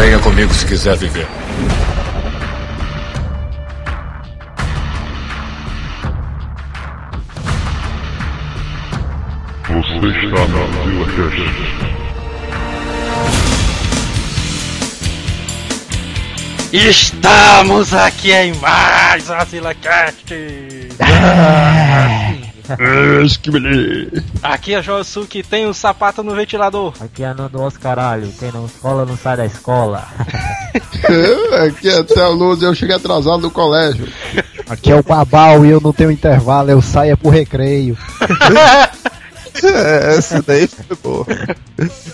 Venha comigo se quiser viver. Você está na Zilla Cast. Estamos aqui em mais uma SilaCast! Aqui é o que tem um sapato no ventilador. Aqui é Nando Os caralho, quem não escola não sai da escola. Aqui é Theo Luz e eu cheguei atrasado do colégio. Aqui é o Babal e eu não tenho intervalo, eu saio é pro recreio. É, essa daí foi boa.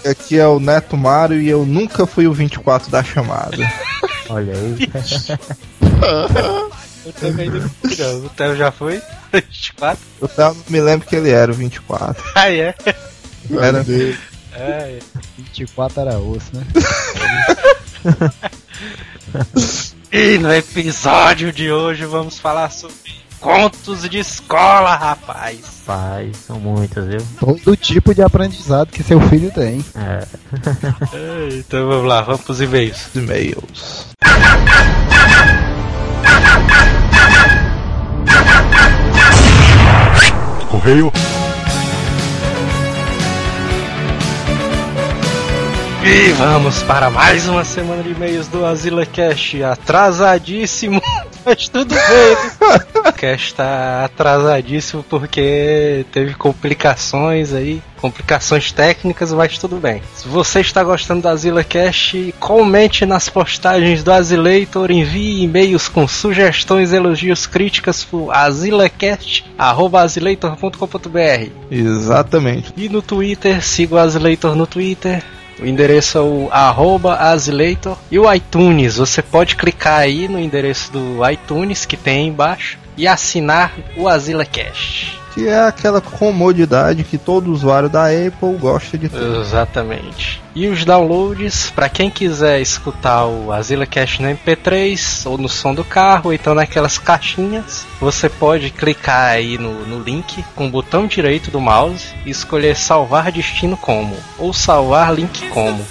Aqui é o Neto Mário e eu nunca fui o 24 da chamada. Olha aí. Eu também não. O Theo já foi? 24? Eu tava, me lembro que ele era o 24. Ah, é? Era É, 24 era osso, né? E no episódio de hoje vamos falar sobre contos de escola, rapaz. Pai, são muitas, viu? Todo tipo de aprendizado que seu filho tem. É. É, Então vamos lá, vamos pros e-mails. e-mails. Correio. E vamos para mais uma semana de e-mails do Azila Cash, atrasadíssimo, mas tudo bem. O Cash tá atrasadíssimo porque teve complicações aí, complicações técnicas, mas tudo bem. Se você está gostando do Azila comente nas postagens do Azileitor, envie e-mails com sugestões, elogios, críticas pro azilacast@azileitor.com.br. Exatamente. E no Twitter, siga o Azileitor no Twitter. O endereço é o arroba Azileitor. E o iTunes, você pode clicar aí no endereço do iTunes que tem aí embaixo e assinar o AzilaCast. Que é aquela comodidade que todo usuário da Apple gosta de ter. Exatamente. E os downloads, para quem quiser escutar o AzilaCast no MP3 ou no som do carro, ou então naquelas caixinhas, você pode clicar aí no, no link com o botão direito do mouse e escolher salvar destino como ou salvar link como.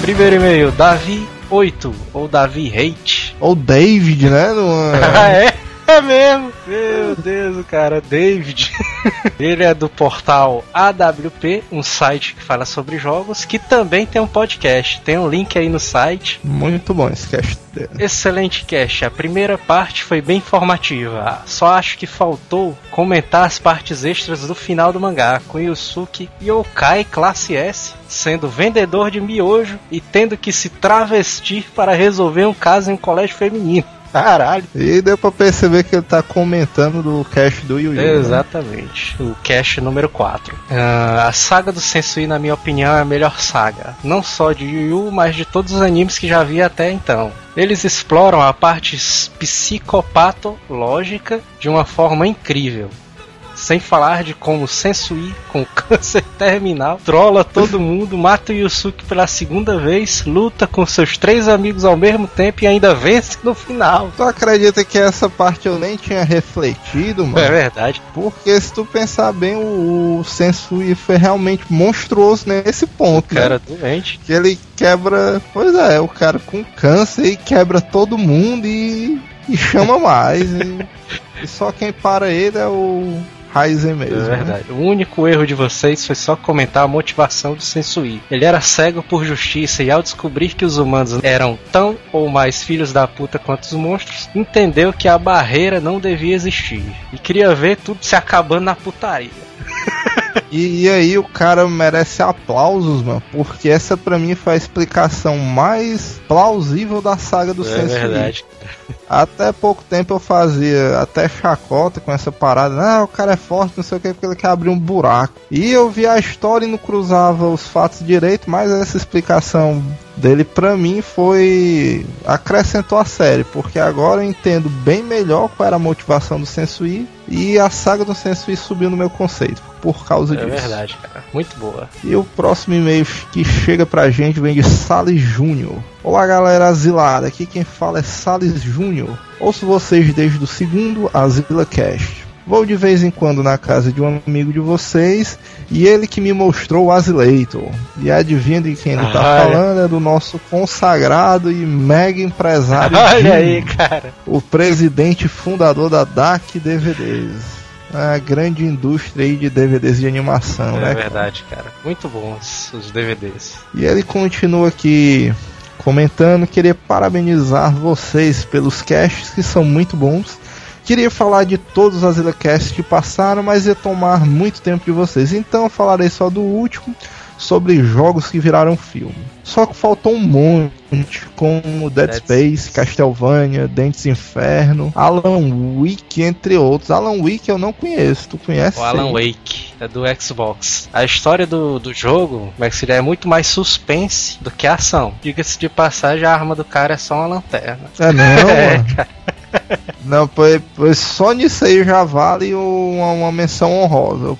Primeiro e-mail, Davi 8 ou Davi Hate. Ou David, né? Ah, é? É? Mesmo? Meu Deus, cara, David. Ele é do portal AWP, um site que fala sobre jogos, que também tem um podcast. Tem um link aí no site. Muito bom esse cast. Excelente cast. A primeira parte foi bem informativa. Só acho que faltou comentar as partes extras do final do mangá, com Yusuke Yokai classe S sendo vendedor de miojo e tendo que se travestir para resolver um caso em um colégio feminino. Caralho. E deu pra perceber que ele tá comentando do cast do Yu Yu. né? Exatamente. O cast número 4. Ah, a saga do Sensui, na minha opinião, é a melhor saga. Não só de Yu Yu, mas de todos os animes que já vi até então. Eles exploram a parte psicopatológica de uma forma incrível. Sem falar de como Sensui, com câncer terminal, trola todo mundo, mata o Yusuke pela segunda vez, luta com seus três amigos ao mesmo tempo e ainda vence no final. Tu acredita que essa parte eu nem tinha refletido, mano? É verdade. Porque se tu pensar bem, o, o Sensui foi realmente monstruoso nesse ponto, né? Cara doente. Que ele quebra. Pois é, o cara com câncer e quebra todo mundo e, e chama mais. e, e só quem para ele é o Mesmo. É né? verdade. O único erro de vocês foi só comentar a motivação do Sensui. Ele era cego por justiça e ao descobrir que os humanos eram tão ou mais filhos da puta quanto os monstros, entendeu que a barreira não devia existir. E queria ver tudo se acabando na putaria. E, e aí o cara merece aplausos, mano, porque essa pra mim foi a explicação mais plausível da saga do é Sensui. verdade. Até pouco tempo eu fazia até chacota com essa parada. Ah, o cara é forte, não sei o que, porque ele quer abrir um buraco. E eu vi a história e não cruzava os fatos direito, mas essa explicação dele pra mim foi. acrescentou a série, porque agora eu entendo bem melhor qual era a motivação do Sensui e a saga do Sensui subiu no meu conceito por causa É disso. verdade, cara. Muito boa. E o próximo e-mail que chega pra gente vem de Salles Júnior. Olá galera asilada, aqui quem fala é Salles Júnior. Ouço vocês desde o segundo Asila Cast. Vou de vez em quando na casa de um amigo de vocês e ele que me mostrou o Azileitor. E adivinha de quem ele tá Olha. falando? É do nosso consagrado e mega empresário Olha Jim, aí, cara. o presidente fundador da DAC DVDs. A grande indústria aí de DVDs de animação, É né? verdade, cara. Muito bons os DVDs. E ele continua aqui comentando, queria parabenizar vocês pelos casts que são muito bons. Queria falar de todos os AsilaCasts que passaram, mas ia tomar muito tempo de vocês. Então eu falarei só do último, sobre jogos que viraram filme. Só que faltou um monte, como Dead, Dead Space, Space. Castlevania, Dentes Inferno, Alan Wake, entre outros. Alan Wake eu não conheço, tu conhece? O Alan Wake, é do Xbox. A história do, do jogo, como é que seria? É muito mais suspense do que ação. Diga-se de passagem, a arma do cara é só uma lanterna. É não, É, mano. Não, pois, pois só nisso aí já vale uma, uma menção honrosa.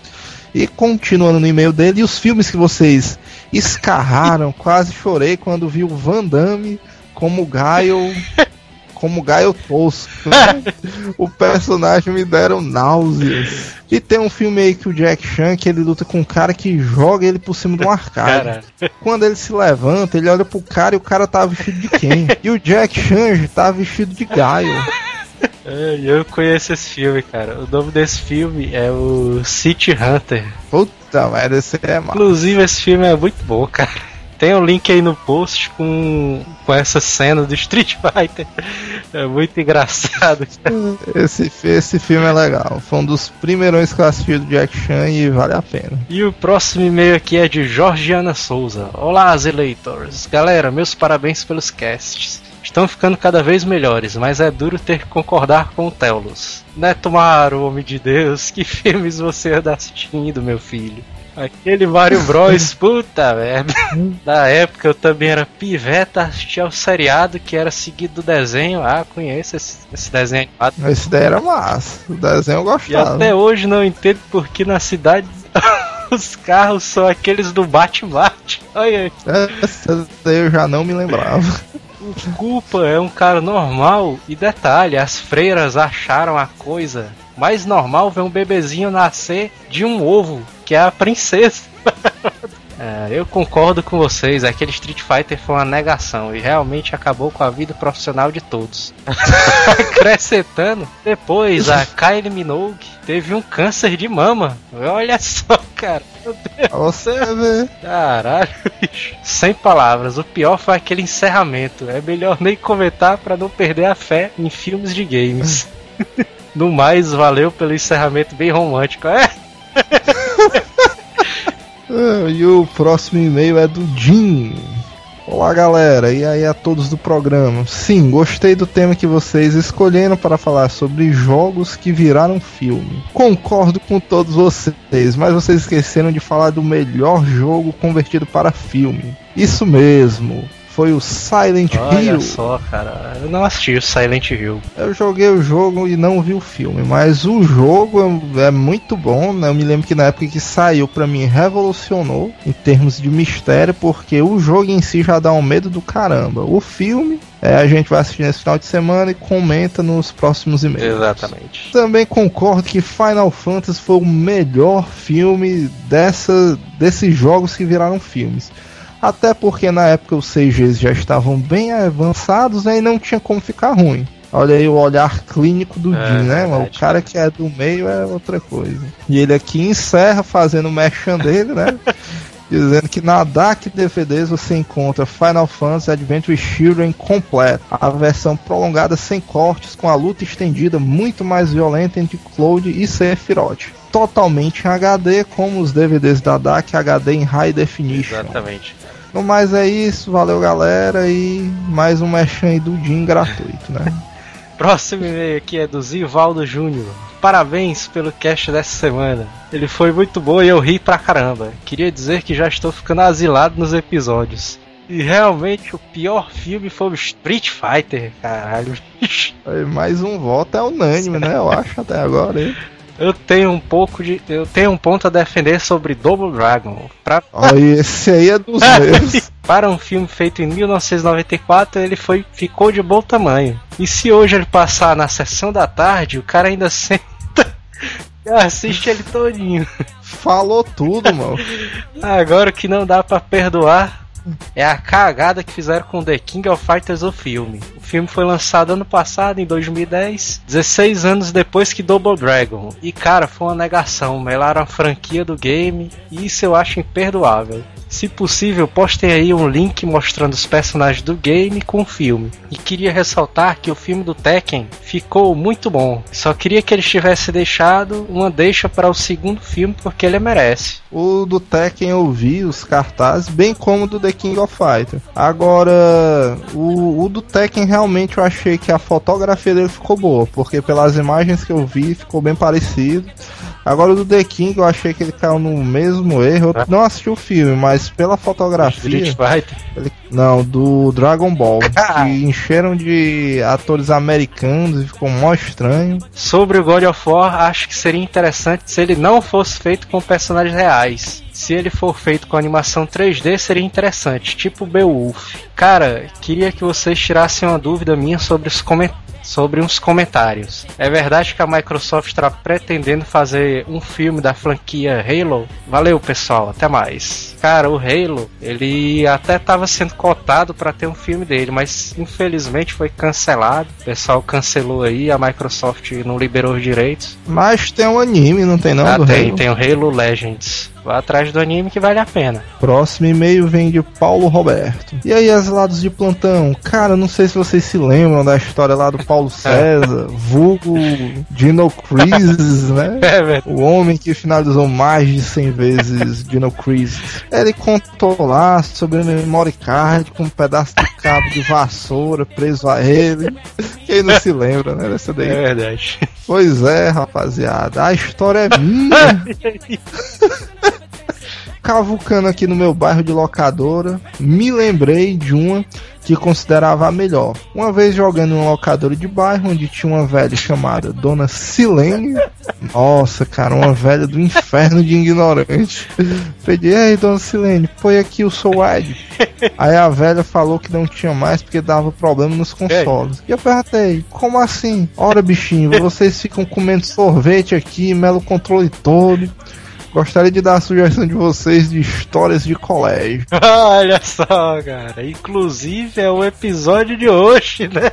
E continuando no e-mail dele, e os filmes que vocês escarraram, quase chorei quando vi o Van Damme como Gaio. Como Gaio Tosco. o personagem me deram náuseas. E tem um filme aí que o Jack Chan, que ele luta com um cara que joga ele por cima de um arcade. Cara, Quando ele se levanta, ele olha pro cara e o cara tá vestido de quem? e o Jack Chan tá vestido de Gaio. Eu conheço esse filme, cara. O nome desse filme é o City Hunter. Puta merda, esse é mal. Inclusive, esse filme é muito bom, cara. Tem um link aí no post com, com essa cena do Street Fighter. É muito engraçado. Esse, esse filme é legal. Foi um dos primeirões que eu assisti do Jack Chan e vale a pena. E o próximo e-mail aqui é de Georgiana Souza. Olá, Azileitors. Galera, meus parabéns pelos casts. Estão ficando cada vez melhores, mas é duro ter que concordar com o Telos. Neto Maro, homem de Deus, que filmes você anda assistindo, meu filho? Aquele Mario Bros, puta merda. Na época eu também era piveta, assistia ao seriado que era seguido do desenho. Ah, conheço esse, esse desenho animado. Esse daí era massa. O desenho eu E gostava. até hoje não entendo porque na cidade os carros são aqueles do bate-bate. Olha aí. Essa daí eu já não me lembrava. O Culpa é um cara normal. E detalhe, as freiras acharam a coisa mais normal ver um bebezinho nascer de um ovo, que é a princesa. É, eu concordo com vocês, aquele Street Fighter foi uma negação e realmente acabou com a vida profissional de todos. Acrescentando, depois a Kylie Minogue teve um câncer de mama. Olha só, cara. Meu Deus. Você ver. Caralho, bicho. Sem palavras. O pior foi aquele encerramento. É melhor nem comentar pra não perder a fé em filmes de games. No mais, valeu pelo encerramento bem romântico. É, E o próximo e-mail é do Jim. Olá galera, e aí a todos do programa. Sim, gostei do tema que vocês escolheram para falar sobre jogos que viraram filme. Concordo com todos vocês, mas vocês esqueceram de falar do melhor jogo convertido para filme. Isso mesmo, foi o Silent olha Hill. só, cara. Eu não assisti o Silent Hill. Eu joguei o jogo e não vi o filme, mas o jogo é muito bom, né? Eu me lembro que na época que saiu, pra mim, revolucionou em termos de mistério, porque o jogo em si já dá um medo do caramba. O filme, é, a gente vai assistir nesse final de semana e comenta nos próximos e-mails. Exatamente. Também concordo que Final Fantasy foi o melhor filme dessa, desses jogos que viraram filmes. Até porque na época os CGs já estavam bem avançados né, e não tinha como ficar ruim. Olha aí o olhar clínico do É, Jim, né? verdade. O cara que é do meio é outra coisa. E ele aqui encerra fazendo o merchan dele, né? Dizendo que na DAC DVDs você encontra Final Fantasy Adventure Children completo, a versão prolongada sem cortes, com a luta estendida muito mais violenta entre Cloud e Sephiroth. Totalmente em HD, como os DVDs da DAC HD em High Definition. Exatamente. No mais é isso, valeu galera e mais um merchan aí do Jim gratuito, né? Próximo e-mail aqui é do Zivaldo Júnior. Parabéns pelo cast dessa semana. Ele foi muito bom e eu ri pra caramba. Queria dizer que já estou ficando asilado nos episódios. E realmente o pior filme foi o Street Fighter, caralho. mais um voto é unânime, né? Eu acho até agora. Hein? Eu tenho um pouco de. Eu tenho um ponto a defender sobre Double Dragon. Pra, Olha, esse aí é dos meus. para um filme feito em 1994, ele foi, ficou de bom tamanho. E se hoje ele passar na sessão da tarde, o cara ainda senta Assiste ele todinho. Falou tudo, mano. Agora o que não dá pra perdoar é a cagada que fizeram com The King of Fighters o filme. O filme foi lançado ano passado, em 2010, 16 anos depois que Double Dragon. E cara, foi uma negação. Melaram a franquia do game e isso eu acho imperdoável. Se possível, postem aí um link mostrando os personagens do game com o filme. E queria ressaltar que o filme do Tekken ficou muito bom. Só queria que eles tivessem deixado uma deixa para o segundo filme porque ele merece. O do Tekken eu vi os cartazes, bem como do The King of Fighters. Agora, o, o do Tekken realmente eu achei que a fotografia dele ficou boa, porque pelas imagens que eu vi ficou bem parecido. Agora o do The King eu achei que ele caiu no mesmo erro. Eu não assisti o filme, mas pela fotografia. Street Fighter. ele- não, do Dragon Ball. que encheram de atores americanos e ficou mó estranho. Sobre o God of War, acho que seria interessante se ele não fosse feito com personagens reais. Se ele for feito com animação 3D, seria interessante, tipo Beowulf. Cara, queria que vocês tirassem uma dúvida minha sobre os comentários. Sobre uns comentários. É verdade que a Microsoft está pretendendo fazer um filme da franquia Halo? Valeu, pessoal, até mais. Cara, o Halo, ele até estava sendo cotado para ter um filme dele, mas infelizmente foi cancelado. O pessoal cancelou aí, a Microsoft não liberou os direitos. Mas tem um anime, não tem não? ah, do tem, Halo? tem o Halo Legends. Vá atrás do anime que vale a pena. Próximo e-mail vem de Paulo Roberto. E aí, asilados de plantão? Cara, não sei se vocês se lembram da história lá do Paulo César, vulgo Dino Crisis, né? É, velho. O homem que finalizou mais de 100 vezes Dino Crisis. Ele contou lá sobre a memory card com um pedaço de cabo de vassoura preso a ele. Quem não se lembra, né, dessa É daí? verdade. Pois é, rapaziada. A história é minha. Cavucando aqui no meu bairro de locadora, me lembrei de uma que considerava a melhor. Uma vez jogando em uma locadora de bairro onde tinha uma velha chamada Dona Silene. Nossa, cara, uma velha do inferno de ignorante. Pedi, ei, Dona Silene, põe aqui o Soul Wide. Aí a velha falou que não tinha mais porque dava problema nos consoles. E eu perguntei, como assim? Ora, bichinho, vocês ficam comendo sorvete aqui, melo o controle todo. Gostaria de dar a sugestão de vocês de histórias de colégio. Olha só, cara. Inclusive é o episódio de hoje, né?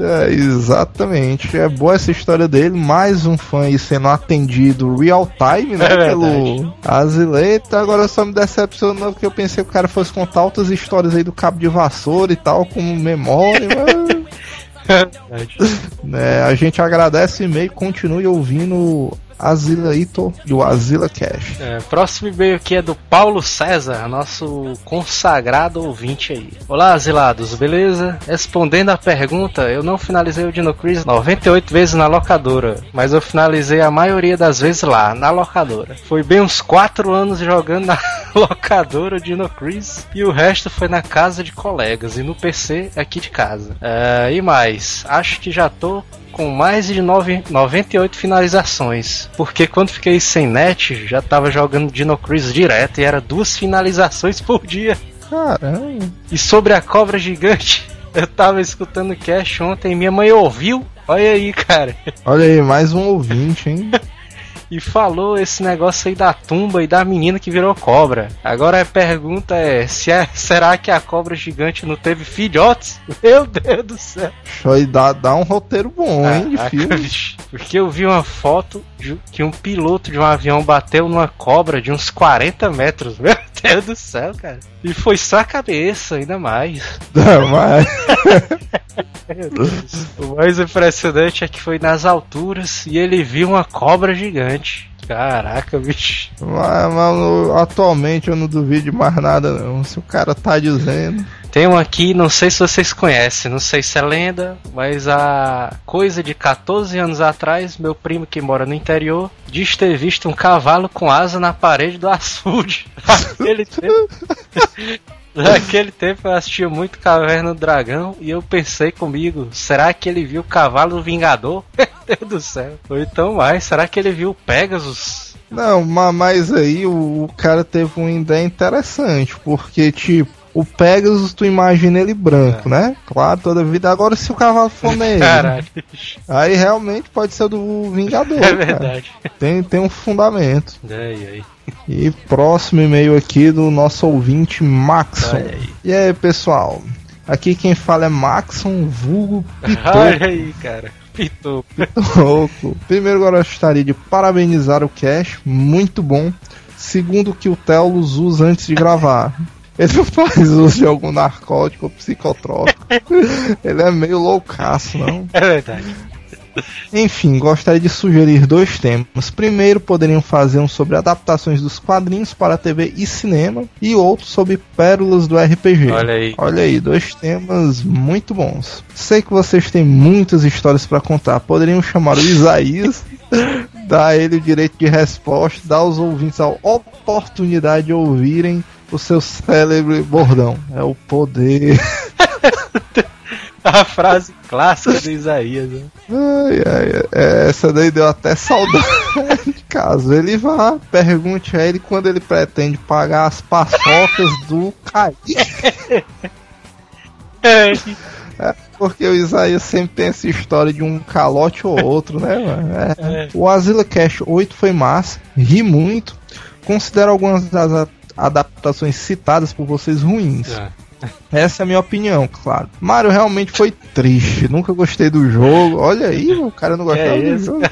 É, exatamente. É boa essa história dele. Mais um fã aí sendo atendido real time, né? É pelo Azileta. Agora só me decepcionou porque eu pensei que o cara fosse contar outras histórias aí do cabo de vassoura e tal, como memória. mas, né, a gente agradece o e-mail. Continue ouvindo Azila Ito e o Azila Cash. É, próximo e-mail aqui é do Paulo César, nosso consagrado ouvinte aí. Olá, asilados, beleza? Respondendo à pergunta, eu não finalizei o Dino Crisis 98 vezes na locadora, mas eu finalizei a maioria das vezes lá, na locadora. Foi bem uns 4 anos jogando na locadora o Dino Crisis e o resto foi na casa de colegas e no PC aqui de casa. É, e mais, acho que já tô com mais de nove- 98 finalizações. Porque quando fiquei sem net, já tava jogando Dino Crisis direto e era duas finalizações por dia. Caramba. E sobre a cobra gigante, eu tava escutando o cast ontem minha mãe ouviu. Olha aí, cara. Olha aí, mais um ouvinte, hein? E falou esse negócio aí da tumba e da menina que virou cobra. Agora a pergunta é: se é- será que a cobra gigante não teve filhotes? Meu Deus do céu. Isso aí dá, dá um roteiro bom, hein, de Caraca, filme. Porque eu vi uma foto que um piloto de um avião bateu numa cobra de uns 40 metros. Meu Deus do céu, cara. E foi só a cabeça, ainda mais. Não, mas... Meu Deus. O mais impressionante é que foi nas alturas e ele viu uma cobra gigante. Caraca, bicho. Mas, eu- atualmente eu não duvido mais nada não. Se o cara tá dizendo. Tem um aqui, não sei se vocês conhecem, não sei se é lenda, mas há coisa de 14 anos atrás, meu primo que mora no interior diz ter visto um cavalo com asa na parede do açude. Naquele tempo, naquele tempo eu assistia muito Caverna do Dragão e eu pensei comigo, será que ele viu o cavalo do Vingador? Meu Deus do céu. Ou então mais, será que ele viu o Pegasus? Não, ma- mas aí o cara teve uma ideia interessante, porque tipo, O Pegasus, tu imagina ele branco, né? Claro, toda vida. Agora, se o cavalo for negro, Caralho. aí realmente pode ser do Vingador. É cara. verdade. Tem, tem um fundamento. Aí, aí. E próximo e-mail aqui do nosso ouvinte Maxon. E aí, pessoal? Aqui quem fala é Maxon, vulgo Pitoco. Olha aí, cara. Pitou. Pitoco. Primeiro, eu gostaria de parabenizar o Cash, muito bom. Segundo, o que o Telos usa antes de gravar. Ele não faz uso de algum narcótico ou psicotrópico. Ele é meio loucaço, não? É verdade. Enfim, gostaria de sugerir dois temas. Primeiro, poderiam fazer um sobre adaptações dos quadrinhos para TV e cinema, e outro sobre pérolas do RPG. Olha aí. Olha aí, dois temas muito bons. Sei que vocês têm muitas histórias para contar. Poderiam chamar o Isaías, dar a ele o direito de resposta, dar aos ouvintes a oportunidade de ouvirem o seu célebre bordão. É o poder. A frase clássica do Isaías. Né? Ai, ai, ai, essa daí deu até saudade. Caso ele vá, pergunte a ele quando ele pretende pagar as paçocas do Kaique. É, porque o Isaías sempre tem essa história de um calote ou outro, né, mano? É. É. O Asila Cash 8 foi massa, ri muito. Considero algumas das adaptações citadas por vocês ruins. É. Essa é a minha opinião, claro. Mario realmente foi triste. Nunca gostei do jogo. Olha aí, o cara não gostava Que do jogo.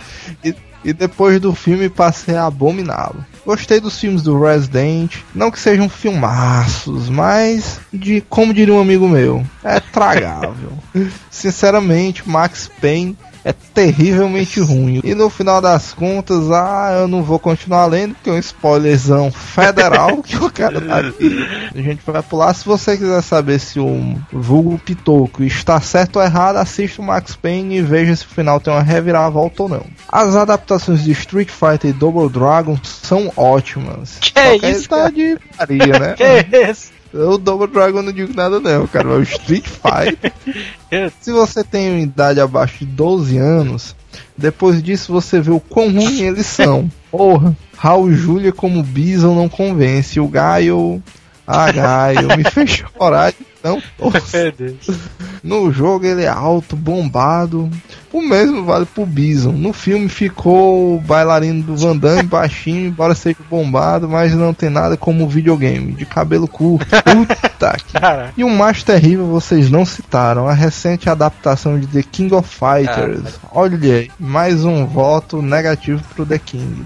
E, e depois do filme passei a abominá-lo. Gostei dos filmes do Resident. Não que sejam filmaços, mas de como diria um amigo meu, é tragável. Sinceramente, Max Payne é terrivelmente ruim. E no final das contas, ah, eu não vou continuar lendo, porque é um spoilerzão federal que o cara tá aqui. A gente vai pular. Se você quiser saber se o vulgo Pitoco está certo ou errado, assista o Max Payne e veja se o final tem uma reviravolta ou não. As adaptações de Street Fighter e Double Dragon são ótimas. Que Só que aí isso, tá cara? de paria, né? Que isso? O Double Dragon eu não digo nada não, cara. mas O Street Fighter. Se você tem idade abaixo de 12 anos, depois disso você vê o quão ruim eles são. Porra, Raul Júlia como Bison não convence. O Gaio. Ah, Gaio, me fez chorar de tão torto. Meu Deus. No jogo ele é alto, bombado. O mesmo vale pro Bison. No filme ficou o bailarino do Van Damme baixinho, embora seja bombado, mas não tem nada como o videogame, de cabelo curto. Puta que Cara, e o mais terrível vocês não citaram, a recente adaptação de The King of Fighters. Olha aí, mais um voto negativo pro The King.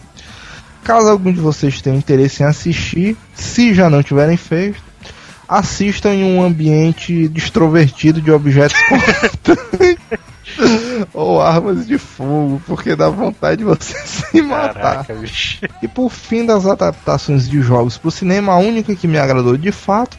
Caso algum de vocês tenha interesse em assistir, se já não tiverem feito, assistam em um ambiente extrovertido de objetos cortantes ou armas de fogo, porque dá vontade de você se matar. caraca, bicho. E por fim das adaptações de jogos pro cinema, a única que me agradou de fato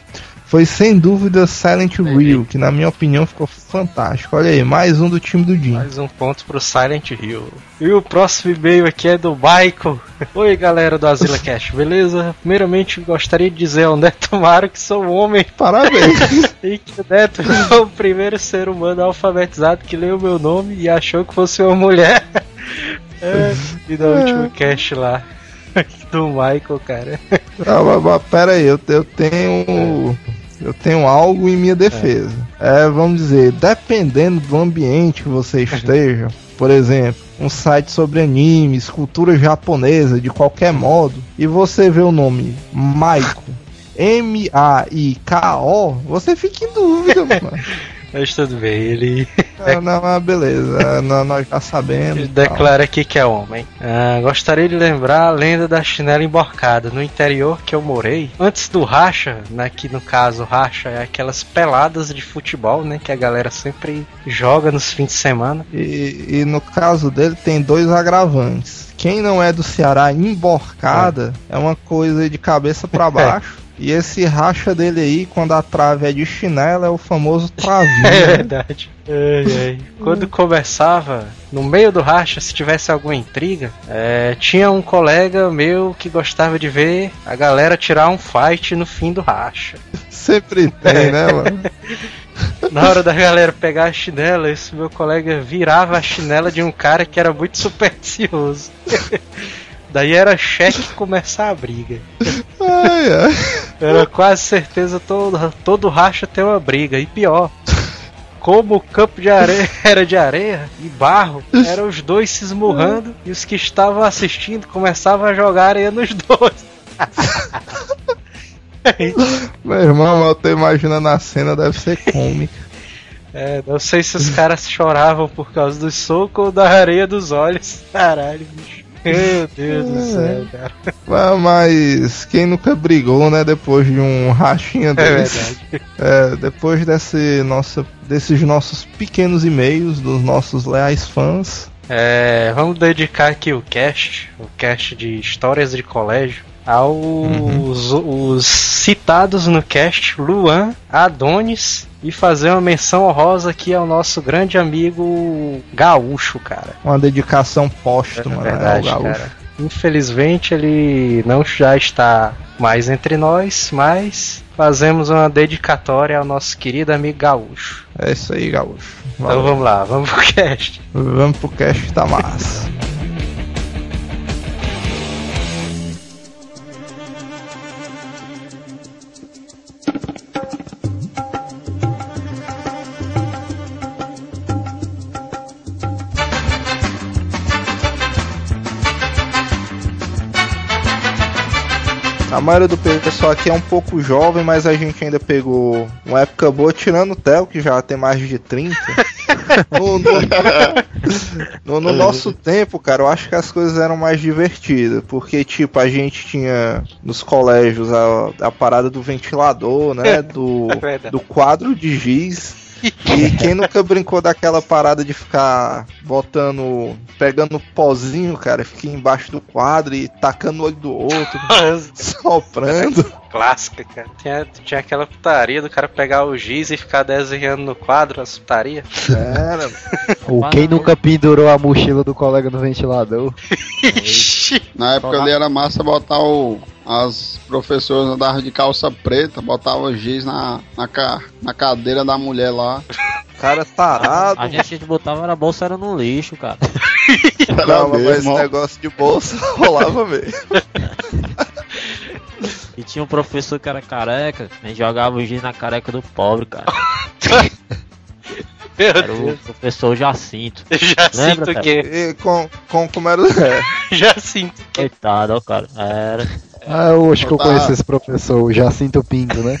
foi sem dúvida Silent Hill, que na minha opinião ficou fantástico. Olha aí, mais um do time do Jim. Mais um ponto pro Silent Hill. E o próximo e-mail aqui é do Michael. Oi, galera do Asila Cash, beleza? Primeiramente, gostaria de dizer ao Neto Maro que sou um homem Parabéns. e que o Neto é o primeiro ser humano alfabetizado que leu meu nome e achou que fosse uma mulher. É, e no último cast lá. Do Michael, cara. ah, mas, mas, pera aí, eu, eu tenho. Eu tenho algo em minha defesa. É, vamos dizer, dependendo do ambiente que você esteja, por exemplo, um site sobre animes, cultura japonesa, de qualquer modo, e você vê o nome Maiko, M-A-I-K-O, você fica em dúvida, mano. Mas tudo bem, ele Ah, não, mas beleza, nó- nós já sabemos. Ele declara aqui que é homem. Ah, gostaria de lembrar a lenda da chinela emborcada. No interior que eu morei, antes do racha, né, que no caso racha é aquelas peladas de futebol, né, que a galera sempre joga nos fins de semana. E, e no caso dele tem dois agravantes. Quem não é do Ceará emborcada é, uma coisa de cabeça pra baixo. E esse racha dele aí, quando a trave é de chinela, é o famoso travinho. É verdade. Ai, ai. Quando começava, no meio do racha, se tivesse alguma intriga, é, tinha um colega meu que gostava de ver a galera tirar um fight no fim do racha. Sempre tem, né, mano? Na hora da galera pegar a chinela, esse meu colega virava a chinela de um cara que era muito supersticioso. Daí era cheque começar a briga. Ai, ai. Era quase certeza todo, todo racha tem uma briga. E pior, como o campo de areia era de areia e barro, eram os dois se esmurrando e os que estavam assistindo começavam a jogar areia nos dois. Meu irmão, eu tô imaginando a cena, deve ser cômica. É, não sei se os caras choravam por causa do soco ou da areia dos olhos. Caralho, bicho. Meu Deus do céu, cara. Ah, Mas quem nunca brigou, né? Depois de um rachinha É desse. verdade. É, depois desse nossa, desses nossos pequenos e-mails dos nossos leais fãs. É, vamos dedicar aqui o cast, o cast de histórias de colégio, aos os citados no cast Luan, Adonis e fazer uma menção honrosa aqui ao nosso grande amigo Gaúcho, cara. Uma dedicação póstuma, É né? verdade, ao gaúcho. cara. Infelizmente ele não já está mais entre nós, mas fazemos uma dedicatória ao nosso querido amigo Gaúcho. É isso aí, gaúcho. Então Valeu. vamos lá, vamos pro cast. Vamos pro cast tá massa. A maioria do pessoal aqui é um pouco jovem, mas a gente ainda pegou uma época boa, tirando o Theo, que já tem mais de 30. No, no- no- no nosso tempo, cara, eu acho que as coisas eram mais divertidas. Porque, tipo, a gente tinha nos colégios a, a parada do ventilador, né? Do, É verdade. do quadro de giz. E quem nunca brincou daquela parada de ficar botando, pegando pozinho, cara, fica embaixo do quadro e tacando no olho do outro, soprando. Clássica, cara. Tinha, tinha aquela putaria do cara pegar o giz e ficar desenhando no quadro as putaria. Era, Ou quem nunca pendurou a mochila do colega no ventilador? Na época ali era massa botar o. As professoras andavam de calça preta, botavam giz na, na, ca, na cadeira da mulher lá. cara tarado. A gente botava a bolsa era no lixo, cara. Não, mas esse negócio de bolsa rolava mesmo. E tinha um professor que era careca, a gente jogava o giz na careca do pobre, cara. Meu Era o professor Jacinto. Já Lembra, sinto cara? que. E com, com como era. É, Já sinto que. Coitado, ó, cara. Era. Ah, eu acho que eu Tá. conheço esse professor, o Jacinto Pinto, né?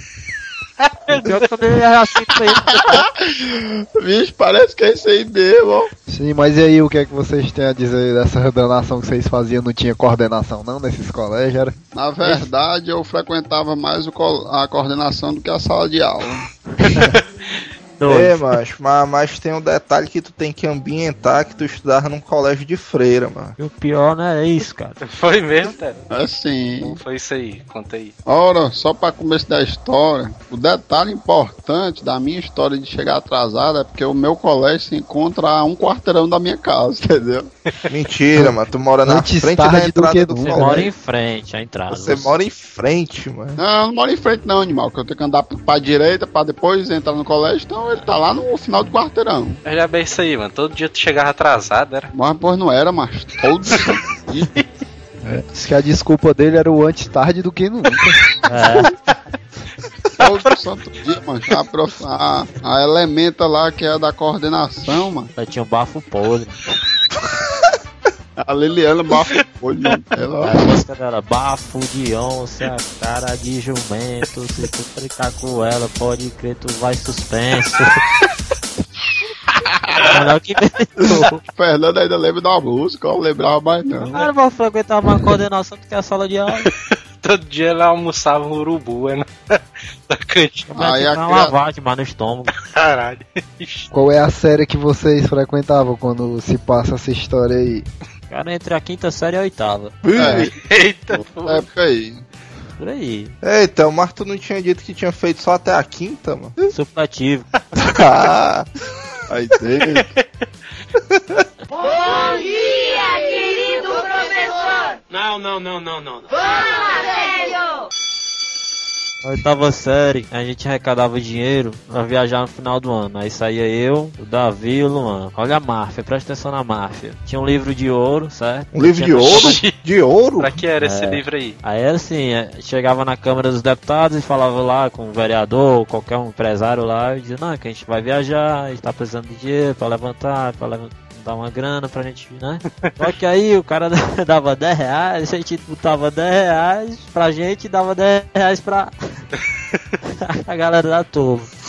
Quando ele era Jacinto aí. Vixe, parece que é isso aí mesmo, ó. Sim, mas e aí, o que é que vocês têm a dizer dessa danação que vocês faziam? Não tinha coordenação não nesses colégios, era? Na verdade, eu frequentava mais o co- a coordenação do que a sala de aula. é macho, mas, mas tem um detalhe que tu tem que ambientar que tu estudava num colégio de freira, mano. E o pior não é isso, cara. Foi mesmo, cara? Assim, foi isso aí? Conta aí. ora, só para começo da história, o detalhe importante da minha história de chegar atrasado é porque o meu colégio se encontra a um quarteirão da minha casa, entendeu? Mentira, mano. Tu mora na Antes frente da do entrada que do nunca, Você colégio. mora em frente, a entrada. Você mora em frente, mano. Não, eu não moro em frente não, animal, que eu tenho que andar pra direita pra depois entrar no colégio, então ele tá lá no final do quarteirão. Já bem isso aí, mano. Todo dia tu chegava atrasado, era. Mas pois não era, mas todo dia. Diz que a desculpa dele era o antes tarde do que nunca. É, Todo santo dia, mano. A, prof... a, a elementa lá que é da coordenação, mano. só tinha um bafo podre. A Liliana bafa o olho não dela. A música dela, bafo de onça, cara de jumento. Se tu brincar com ela, pode crer, tu vai suspenso. Que inventou. Fernando ainda lembra da música, eu não lembrava mais não. Cara, vou frequentar uma coordenação do que a sala de aula. Todo dia ela almoçava um urubu, é, na, na cantina. Aí a uma criança- lavagem, no estômago. Caralho. Qual é a série que vocês frequentavam quando se passa essa história aí? Cara, entre a quinta série e a oitava. É, Eita, pô. aí. Por aí. Eita, o Marto não tinha dito que tinha feito só até a quinta, mano. Supletivo. Ah, Aí dele. Bom dia, querido professor! Não, não, não, não, não. Fala, velho! Na oitava série, a gente arrecadava dinheiro pra viajar no final do ano. Aí saía eu, o Davi e o Luan. Olha a máfia, presta atenção na máfia. Tinha um livro de ouro, certo? Um livro de ouro? De ouro? Pra que era esse É. livro aí? Aí era assim, é, chegava na Câmara dos Deputados e falava lá com o vereador, qualquer um empresário lá, e dizia, não, que a gente vai viajar, a gente tá precisando de dinheiro pra levantar, pra levantar. Dar uma grana pra gente, né? Só que aí o cara dava 10 reais, a gente botava 10 reais pra gente e dava 10 reais pra a galera da turma.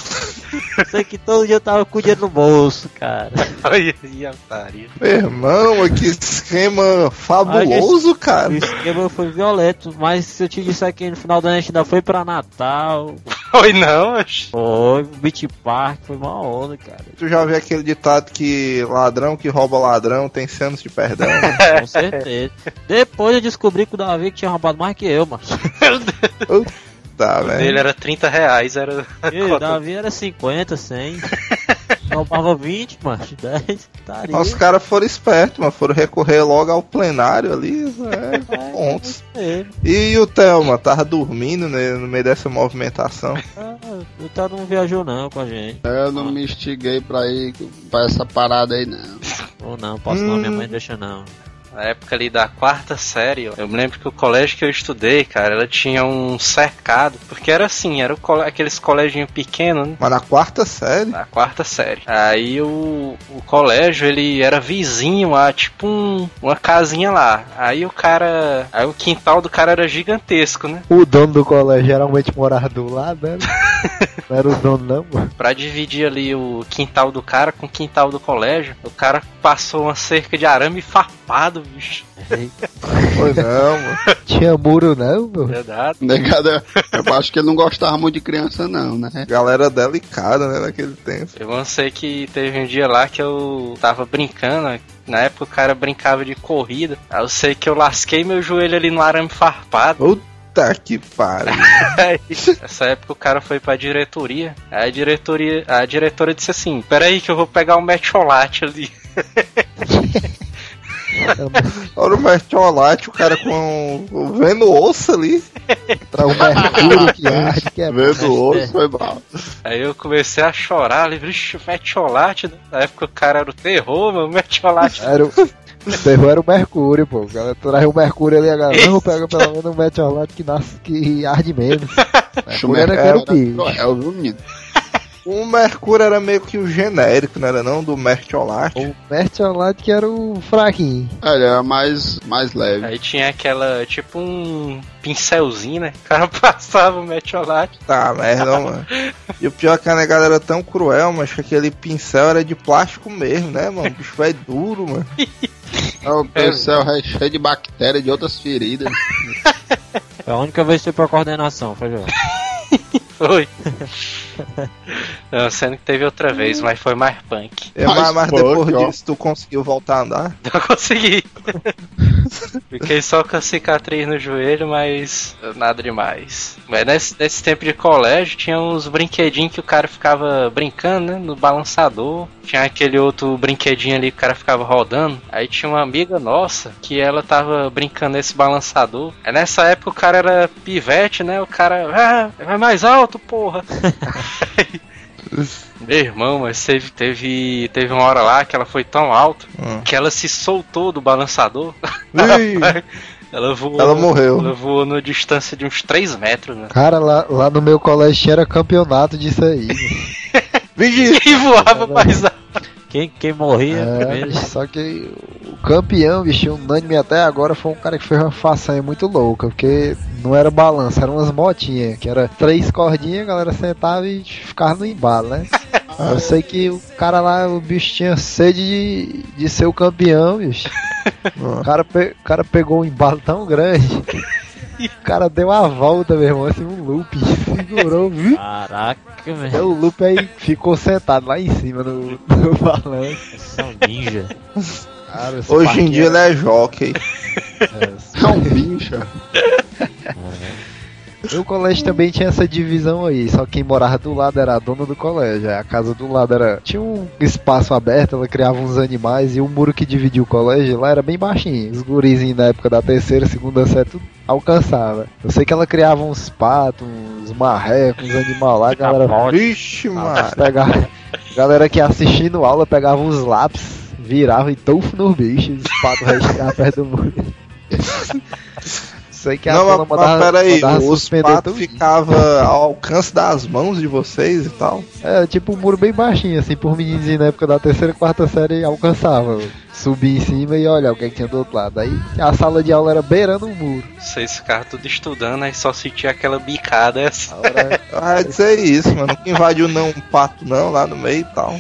Sei que todo dia eu tava com o dinheiro no bolso, cara. Olha aí, otário. Meu irmão, que esquema fabuloso, cara. O esquema foi violento, mas se eu te disser que no final do ano a gente ainda foi pra Natal, Oi, não, oxe. foi, Beach Park, foi uma onda, cara. Tu já viu aquele ditado que ladrão que rouba ladrão tem cem anos de perdão? Com certeza. Depois eu descobri que o Davi tinha roubado mais que eu, mano. Tá, dele velho. era 30 reais, era. E o Davi era 50, 100. Roubava 20, mano. 10, estaria. Os caras foram espertos, mas foram recorrer logo ao plenário ali, é, pontos. É, E o Thelma, tava dormindo né, no meio dessa movimentação. ah, o Tá não viajou não com a gente. Eu não me instiguei pra ir pra essa parada aí, não. Ou não, posso não, minha Hum. mãe deixa não. Na época ali da quarta série, ó, eu me lembro que o colégio que eu estudei, cara, ela tinha um cercado. Porque era assim, era cole- aqueles coleginho pequeno, né? Mas na quarta série, Na quarta série. Aí o, o colégio, ele era vizinho a tipo um, uma casinha lá. Aí o cara. Aí o quintal do cara era gigantesco, né? O dono do colégio geralmente morava do lado, né? Não era o dono, não, mano. Pra dividir ali o quintal do cara com o quintal do colégio, o cara passou uma cerca de arame farpado, bicho. foi não, mano. Tinha muro, não, meu. Verdade. Negada, eu acho que ele não gostava muito de criança, não, né? Galera delicada, né, naquele tempo. Eu não sei que teve um dia lá que eu tava brincando. Na época o cara brincava de corrida. Aí eu sei que eu lasquei meu joelho ali no arame farpado. Puta que pariu. Aí, Nessa época o cara foi pra diretoria. Aí a diretoria, a diretora disse assim: Peraí, que eu vou pegar um metiolate ali. Olha o mertiolate, o cara com. vendo osso ali. Pra o mercúrio que arde, que é Vendo osso foi mal. Aí eu comecei a chorar, ali, vixe, metiolate. né? Na época o cara era o terror, meu metiolate. Era o... o terror era o mercúrio, pô. O galera traz o mercúrio ali, a galera não pega pelo menos um meteorolate que nasce, que arde menos. Mercúrio era era o pico. É o menino. O Mercúrio era meio que o genérico, não era não? Do mertiolate. O meteorolate que era o fraquinho. É, Ele era mais, mais leve. Aí tinha aquela, tipo um pincelzinho, né? O cara passava o metiolate. Tá, merda, mano. E o pior é que a negada era tão cruel, mas que aquele pincel era de plástico mesmo, né, mano? O bicho é duro, mano. É o pincel cheio de bactérias de outras feridas. Foi a única vez que foi pra coordenação, foi João. Foi. Não, sendo que teve outra vez, mas foi mais punk. É, Mas mas, pô, depois ó. disso tu conseguiu voltar a andar? Não consegui. Fiquei só com a cicatriz no joelho, mas nada demais. Mas nesse, nesse tempo de colégio tinha uns brinquedinhos que o cara ficava brincando, né? No balançador. Tinha aquele outro brinquedinho ali que o cara ficava rodando. Aí tinha uma amiga nossa que ela tava brincando nesse balançador. Aí nessa época o cara era pivete, né? O cara. Ah, vai mais alto, porra! Meu irmão, mas teve, teve, teve uma hora lá que ela foi tão alta Hum. que ela se soltou do balançador. Ela voou. ela morreu. Ela voou numa distância de uns 3 metros, né? Cara, lá, lá no meu colégio era campeonato disso aí. Vigi! E voava mais alto. Quem, quem morria É, primeiro. só que o campeão, bicho, unânime até agora, foi um cara que fez uma façanha muito louca, porque não era balanço, eram umas motinhas, que era três cordinhas, a galera sentava e ficava no embalo, né? Eu sei que o cara lá, o bicho tinha sede de, de ser o campeão, bicho. O cara, pe- o cara pegou um embalo tão grande. O cara deu a volta, meu irmão, assim, um loop. Segurou, viu? Caraca, velho. Deu o loop aí ficou sentado lá em cima no, no balanço. São ninja. Cara, esse Hoje em dia ele é jockey. é- É um bicho. O colégio também tinha essa divisão aí, só quem morava do lado era a dona do colégio. aí A casa do lado era. Tinha um espaço aberto, ela criava uns animais e o muro que dividia o colégio lá era bem baixinho. Os gurizinhos na época da terceira, segunda série, tudo alcançava. Eu sei que ela criava uns patos, uns marrecos, uns animais lá, a galera. Vixe, mano. Pegava, galera que ia assistindo aula pegava uns lápis, virava e tufo nos bichos, os patos recheavam perto do muro. Sei que a Não, mas, peraí, mandava os patos ficavam ao alcance das mãos de vocês e tal. É, tipo um muro bem baixinho, assim, por menininho na época da terceira e quarta série alcançava. Subia em cima e olha o que, é que tinha do outro lado. Aí a sala de aula era beirando o muro. Vocês ficaram tudo estudando, aí só sentia aquela bicada assim. A hora- Ah, dizer isso, mano. Não invadiu não um pato não lá no meio e tal.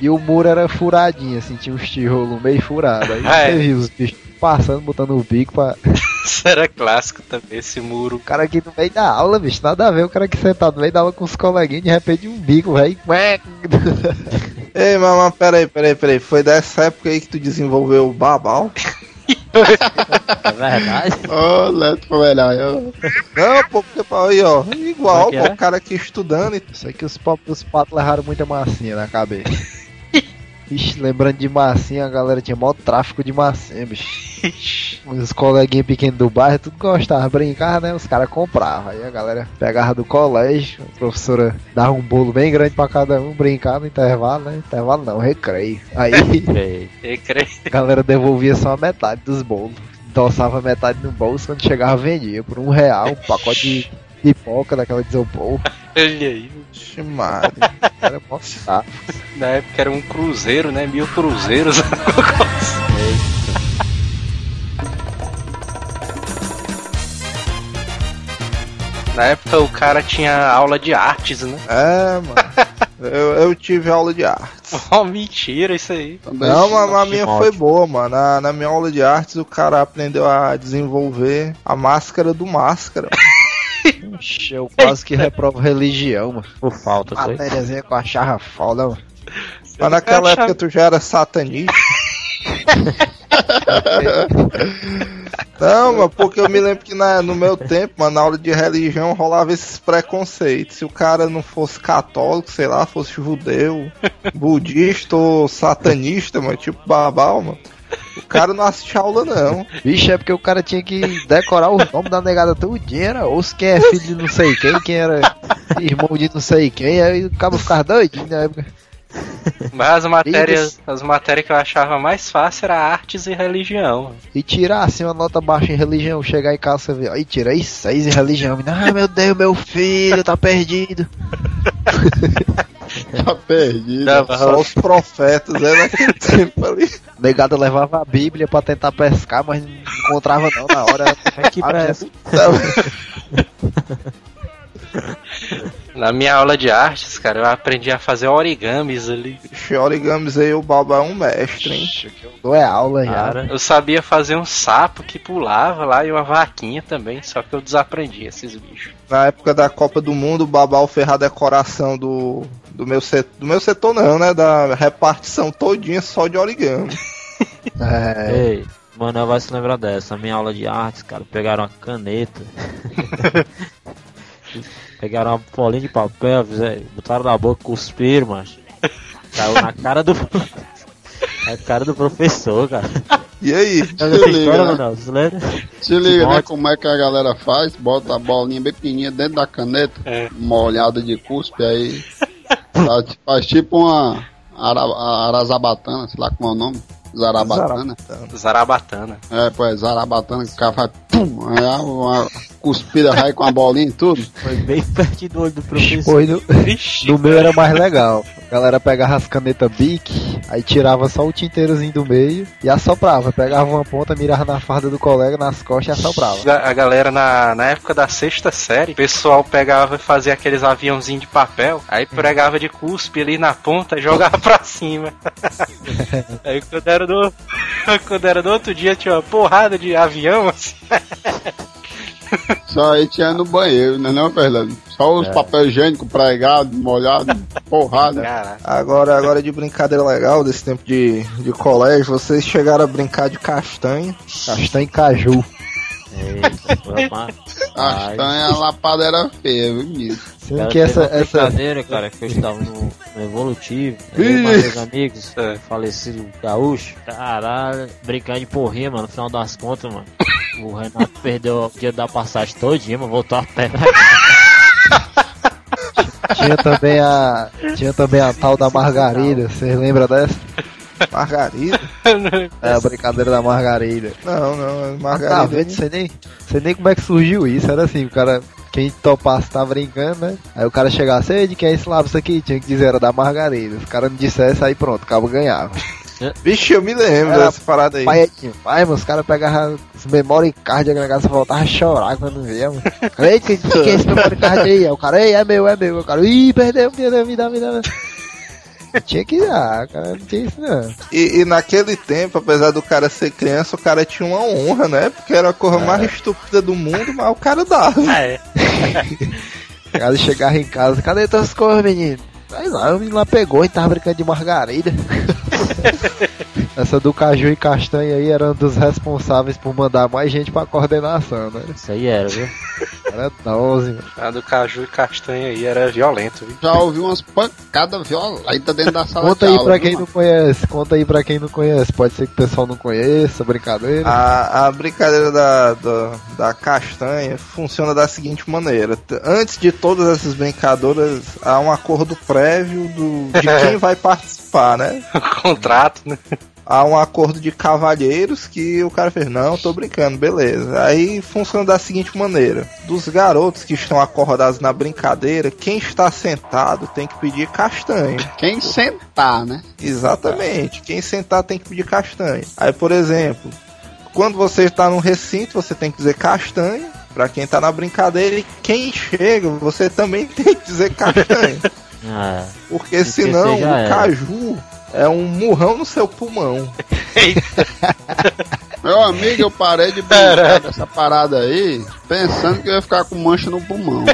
e o muro era furadinho, assim, tinha uns tijolos meio furados. Aí é. você viu os bichos passando, botando o bico pra. Isso era clássico também, esse muro. O cara aqui no meio da aula, bicho, nada a ver. O cara aqui sentado no meio da aula com os coleguinhas, de repente um bico, velho. Ei, mas peraí, peraí, peraí. Foi dessa época aí que tu desenvolveu o babau? É verdade. Ô, Leto, foi melhor. Eu... Não, pô, porque aí, ó. Igual, é que pô, é? o cara aqui estudando e Sei que os próprios patos levaram muita massinha na cabeça. Ixi, lembrando de massinha, a galera tinha maior tráfico de massinha, bicho. Os coleguinhas pequenos do bairro, tudo gostava, brincar, né? Os caras compravam. Aí a galera pegava do colégio, a professora dava um bolo bem grande pra cada um, brincar no intervalo, né? Intervalo não, recreio. Aí Ei, Eu creio. a galera devolvia só a metade dos bolos. Endossava metade no bolso, quando chegava vendia por um real, um pacote de pipoca daquela de isopor. Olha aí. Mário. Era mó. Na época era um cruzeiro, né? Mil cruzeiros. Na época o cara tinha aula de artes, né? É, mano. Eu, eu tive aula de arte. Oh, mentira isso aí. Também Não, mas a minha foi boa, mano. Na, na minha aula de artes, o cara aprendeu a desenvolver a máscara do máscara. Ixi, eu quase que reprovo religião, mano. por falta, foi? Matériazinha que eu achava foda, mano. Mas naquela achava- época tu já era satanista. Não, mas porque eu me lembro que na- no meu tempo, mano, na aula de religião rolava esses preconceitos. Se o cara não fosse católico, sei lá, fosse judeu, budista ou satanista, mano, tipo babau, mano. O cara não assiste aula, não. Vixe, é porque o cara tinha que decorar o nome da negada todinha, era ou se quem é filho de não sei quem, quem era irmão de não sei quem, aí o cabo ficava doidinho na época. Mas as matérias, as matérias que eu achava mais fácil era artes e religião. E tirar assim uma nota baixa em religião, chegar em casa você vê, aí tirei seis em religião. Ai meu Deus, meu filho tá perdido. Tá perdido. Dava- Só os profetas, né, naquele tempo ali. Negada levava a Bíblia pra tentar pescar, mas não encontrava não na hora. É que Ah, presta. Na minha aula de artes, cara, eu aprendi a fazer origamis ali. Ixi, origamis aí, o Baba é um mestre, hein? Ixi, que eu dou é aula já. Cara, Eu sabia fazer um sapo que pulava lá e uma vaquinha também, só que eu desaprendi esses bichos. Na época da Copa do Mundo, o Babal fez a decoração do, do, meu setor, do meu setor não, né? Da repartição todinha só de origami. É, Ei, mano, vai se lembrar dessa. Na minha aula de artes, cara, pegaram uma caneta. pegaram uma folhinha de papel, fizeram, botaram na boca, cuspiram, macho. Caiu na cara do. na cara do professor, cara. E aí? Essa liga, história, né? você lembra? Se liga, né? Como é que a galera faz? Bota a bolinha bem pequenininha dentro da caneta, É. molhada de cuspe, aí faz, faz tipo uma ara, arazabatana, sei lá como é o nome. Zarabatana. Zarabatana. É, pô, é zarabatana, que o cara faz pum, aí uma, uma cuspida vai com a bolinha e tudo. Foi bem perto do olho do professor. Foi no, no meu era mais legal. A galera pegava as canetas Bic, aí tirava só o tinteirozinho do meio e assoprava. Pegava uma ponta, mirava na farda do colega, nas costas e assoprava. A a galera na, na época da sexta série, o pessoal pegava e fazia aqueles aviãozinhos de papel, aí pregava de cuspe ali na ponta e jogava pra cima. aí quando era, do, quando era do outro dia tinha uma porrada de avião assim. Só aí tinha no banheiro, não é não, Fernando? Só os É. papel higiênico pregado, molhado, porrada. Cara, Agora, agora de brincadeira legal desse tempo de, de colégio, vocês chegaram a brincar de castanha. Castanha e caju. Eita, Castanha, a lapada era feia, viu, menino? Sendo Cara, que essa, uma essa, brincadeira, cara, que eu estava no, no Evolutivo, eu meus amigos, É. falecido gaúcho, caralho, brincando de porrinha, mano, no final das contas, mano. O Renato perdeu o dia da passagem todinha, mas voltou a pé. tinha também a, tinha também a tal da Margarida, vocês lembram dessa? Margarida? É a brincadeira da Margarida. Não, não, Tá Margarida. vendo? Sei nem, sei nem como é que surgiu isso. Era assim, o cara, quem topasse tá brincando, né? Aí o cara chegasse, de quem é esse lápis aqui? Tinha que dizer, era da Margarida. Se o cara não dissesse, aí pronto, o cabo ganhava. Vixe, eu me lembro Era dessa parada aí. Pai é pai, mas os caras pegavam as memórias cardíacas, negócio, voltava a chorar quando via, mano. Ei, quem que é esse memória cardíaca aí? O cara, ei, é meu, é meu. O cara, ih, perdeu, me dá, me dá, me dá. Tinha que dar, cara, não tinha isso não. E, e naquele tempo, apesar do cara ser criança, o cara tinha uma honra, né? Porque era a coisa mais estúpida do mundo, mas o cara dava. É. O cara chegava em casa, cadê tuas coisas, menino? Aí lá, o menino lá pegou e tava brincando de margarida. Essa do Caju e Castanha aí era um dos responsáveis por mandar mais gente pra coordenação, né? Isso aí era, viu? Era 12, mano. A do caju e castanha aí era violento, viu? Já ouvi umas pancadas violentas dentro da sala Conta de aí aula, pra viu, quem mano? não conhece, conta aí pra quem não conhece. Pode ser que o pessoal não conheça, brincadeira. A, a brincadeira da, da, da castanha funciona da seguinte maneira: antes de todas essas brincadoras, há um acordo prévio do, de quem vai participar, né? Contrato, né? Há um acordo de cavalheiros que o cara fez, não, tô brincando, beleza. Aí funciona da seguinte maneira: dos garotos que estão acordados na brincadeira, quem está sentado tem que pedir castanha. Quem sentar, né? Exatamente. Quem sentar tem que pedir castanha. Aí, por exemplo, quando você está num recinto, você tem que dizer castanha. Pra quem tá na brincadeira, e quem chega, você também tem que dizer castanha. Ah, Porque senão já o era. caju é um murrão no seu pulmão. Meu amigo, eu parei de brincar dessa parada aí, pensando que eu ia ficar com mancha no pulmão.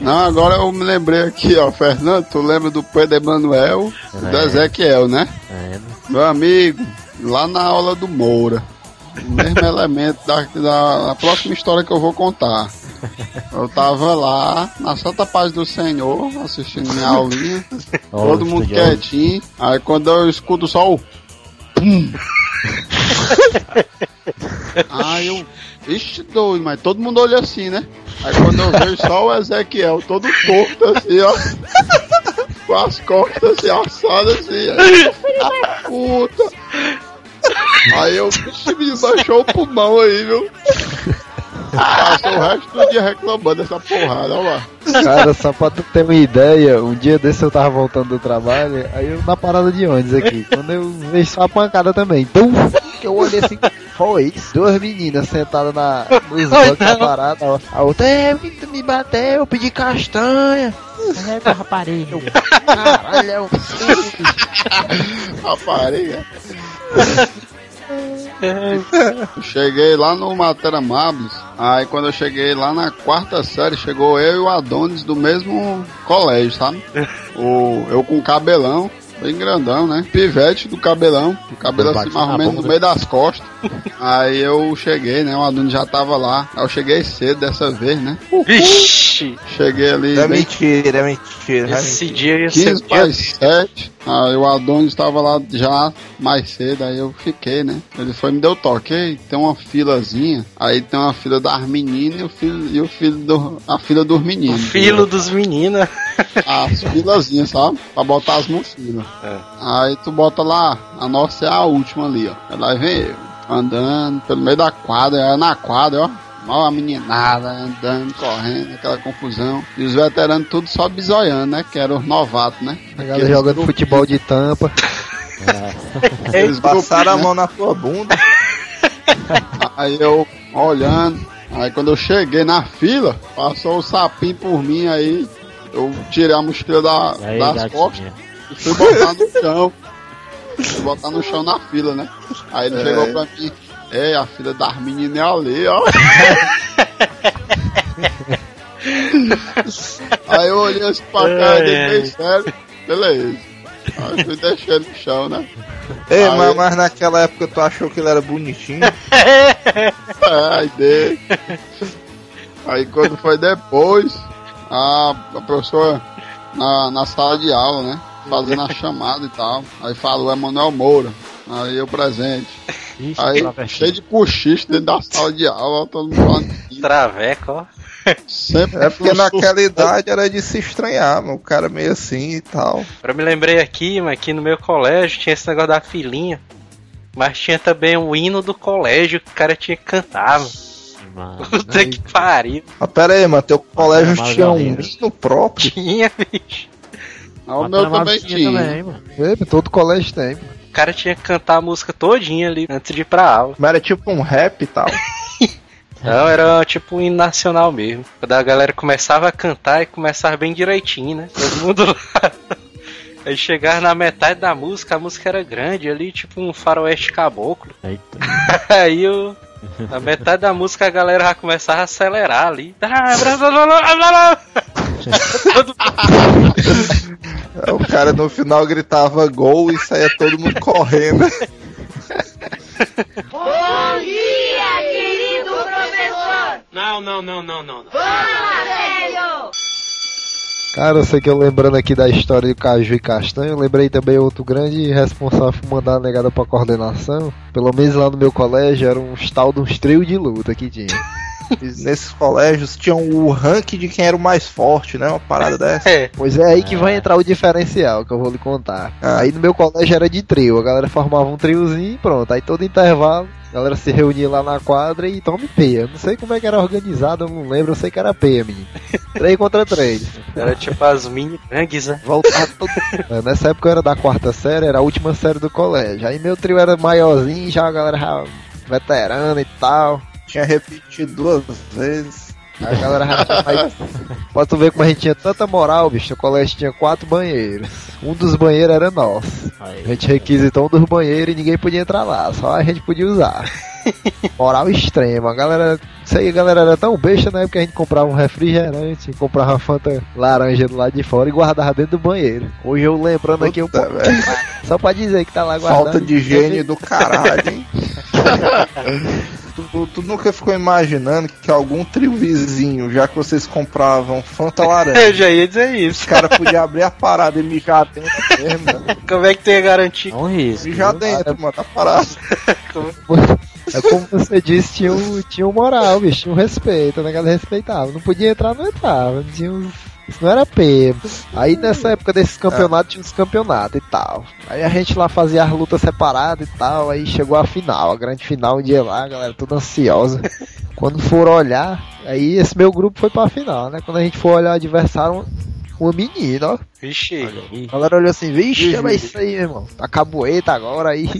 Não, agora eu me lembrei aqui, ó, Fernando, tu lembra do Pedro Emanuel e do É. Ezequiel, né? é, Meu amigo, lá na aula do Moura, o mesmo elemento da, da, da próxima história que eu vou contar. Eu tava lá na Santa Paz do Senhor, assistindo minha aulinha, Ó, todo mundo estudioso. quietinho. Aí quando eu escuto só o pum. Aí eu, ixi doido, mas todo mundo olha assim, né? Aí quando eu vejo só o Ezequiel todo torto assim, ó. Com as costas assim, assadas assim. Aí, puta. Aí eu, vixe, me baixou o pulmão aí, viu? Passou o resto do dia reclamando dessa porrada, olha lá. Cara, só pra tu ter uma ideia, um dia desse eu tava voltando do trabalho, aí eu na parada de ônibus aqui, quando eu vejo só a pancada também, tum, que eu olhei assim, foi isso, duas meninas sentadas na, nos bancos da parada, ó. a outra, é, me bateu, eu pedi castanha, É, meu rapariga. caralho, é um... Rapariga. Cheguei lá no Matéria Mables. Aí quando eu cheguei lá na quarta série, chegou eu e o Adonis do mesmo colégio, sabe? O, eu com cabelão, bem grandão, né? Pivete do cabelão, o cabelo assim mais ou na menos no bunda. meio das costas. Aí eu cheguei, né? O Adonis já tava lá. Aí eu cheguei cedo dessa vez, né? Vixe! Cheguei ali. É bem mentira, é mentira. é Esse mentira. dia ia ser 15 o dia para as 7. Aí o Adonis estava lá já mais cedo, aí eu fiquei, né? Ele foi e me deu toque. Ei, tem uma filazinha. Aí tem uma fila das meninas e o filho, e o filho do, a fila dos o meninos. filo dos meninos. As filazinhas, sabe? Pra botar as mochilas. É. Aí tu bota lá, a nossa é a última ali, ó. Aí lá vem eu, andando pelo meio da quadra, é na quadra, ó. Ó, a meninada andando, correndo, aquela confusão. E os veteranos tudo só bisoiando, né? Que eram os novatos, né? A galera jogando futebol de tampa, Eles Passaram a grupinhos, mão na tua bunda. né? Aí eu olhando. Aí quando eu cheguei na fila, passou o sapinho por mim aí. Eu tirei a mochila da, aí, das costas gatinha? e fui botar no chão. Fui botar no chão na fila, né? Aí ele É. chegou pra mim. É, a filha das meninas é ali, ó. Aí eu olhei assim pra cá e Ai, ai. sério. Beleza. Aí fui deixar ele no chão, né? Ei, Aí- mas, mas naquela época tu achou que ele era bonitinho? É, aí dei. Aí quando foi depois, a, a professora na, na sala de aula, né? Fazendo a chamada e tal. Aí falou, é Manuel Moura. Aí eu presente. Ixi, Aí travesti. cheio de cochicho dentro da sala de aula, todo mundo. Traveco, ó. Sempre É porque um naquela idade era de se estranhar, mano. O cara meio assim e tal. Eu me lembrei aqui, mas aqui no meu colégio tinha esse negócio da filhinha. Mas tinha também o hino do colégio que o cara tinha que cantar, mano. Mano, Puta que pariu. Mas pera aí, mano. Teu colégio mas tinha um hino próprio. Tinha, bicho. Ah, o Mas meu também tinha. também, mano. Todo colégio tem. O cara tinha que cantar a música todinha ali antes de ir pra aula. Mas era tipo um rap e tal. Não, era tipo um hino nacional mesmo. Quando a galera começava a cantar e começava bem direitinho, né? Todo mundo lá. Aí chegava na metade da música, a música era grande ali, tipo um faroeste caboclo. Eita. Aí o. Na metade da música a galera já começava a acelerar ali. Todo Aí O cara no final gritava gol e saía todo mundo correndo. Bom dia, querido professor! Não, não, não, não, não. Fala, velho! Cara, eu sei que eu lembrando aqui da história do Caju e Castanho, eu lembrei também outro grande responsável por mandar a negada pra coordenação. Pelo menos lá no meu colégio era um tal de uns trio de luta que tinha. Nesses colégios tinham o ranking de quem era o mais forte, né? Uma parada dessa. É, Pois é aí que vai entrar o diferencial que eu vou lhe contar. Ah. Aí no meu colégio era de trio, a galera formava um triozinho e pronto. Aí todo intervalo, a galera se reunia lá na quadra e tome peia. Não sei como é que era organizado, eu não lembro, eu sei que era peia, menino. Três contra três. era tipo as mini gangues, né? Voltar todo. É, Nessa época eu era da quarta série, era a última série do colégio. Aí meu trio era maiorzinho, já a galera já veterana e tal. Tinha repetido duas vezes. Aí a galera mais... Pode tu ver como a gente tinha tanta moral, bicho. O colégio tinha quatro banheiros. Um dos banheiros era nosso. A gente requisitou um dos banheiros e ninguém podia entrar lá, só a gente podia usar. Moral extrema, a galera. Isso aí, a galera era tão besta na época que a gente comprava um refrigerante, comprava uma Fanta laranja do lado de fora e guardava dentro do banheiro. Hoje eu lembrando aqui, eu, Puta, velho. só pra dizer que tá lá guardado. Falta de higiene do caralho, hein? tu, tu nunca ficou imaginando que algum trio vizinho, já que vocês compravam Fanta Eu laranja, já ia dizer os isso. caras podiam abrir a parada e mijar dentro mesmo, mano. Como é que tem a garantia? é um risco. Mijar dentro, mano, tá parado. É como você disse, tinha um, tinha um moral, bicho, tinha um respeito, né? A galera respeitava. Não podia entrar, não entrava. Não tinha uns... Isso não era P. Aí nessa época desses campeonatos tinha uns campeonatos e tal. Aí a gente lá fazia as lutas separadas e tal. Aí chegou a final, a grande final, um dia lá, a galera toda ansiosa. Quando foram olhar, aí esse meu grupo foi pra final, né? Quando a gente for olhar o adversário, uma, uma menina, ó. Vixe. A galera olhou assim, vixe, Vixe, é isso aí, meu irmão. Tá caboeta agora aí.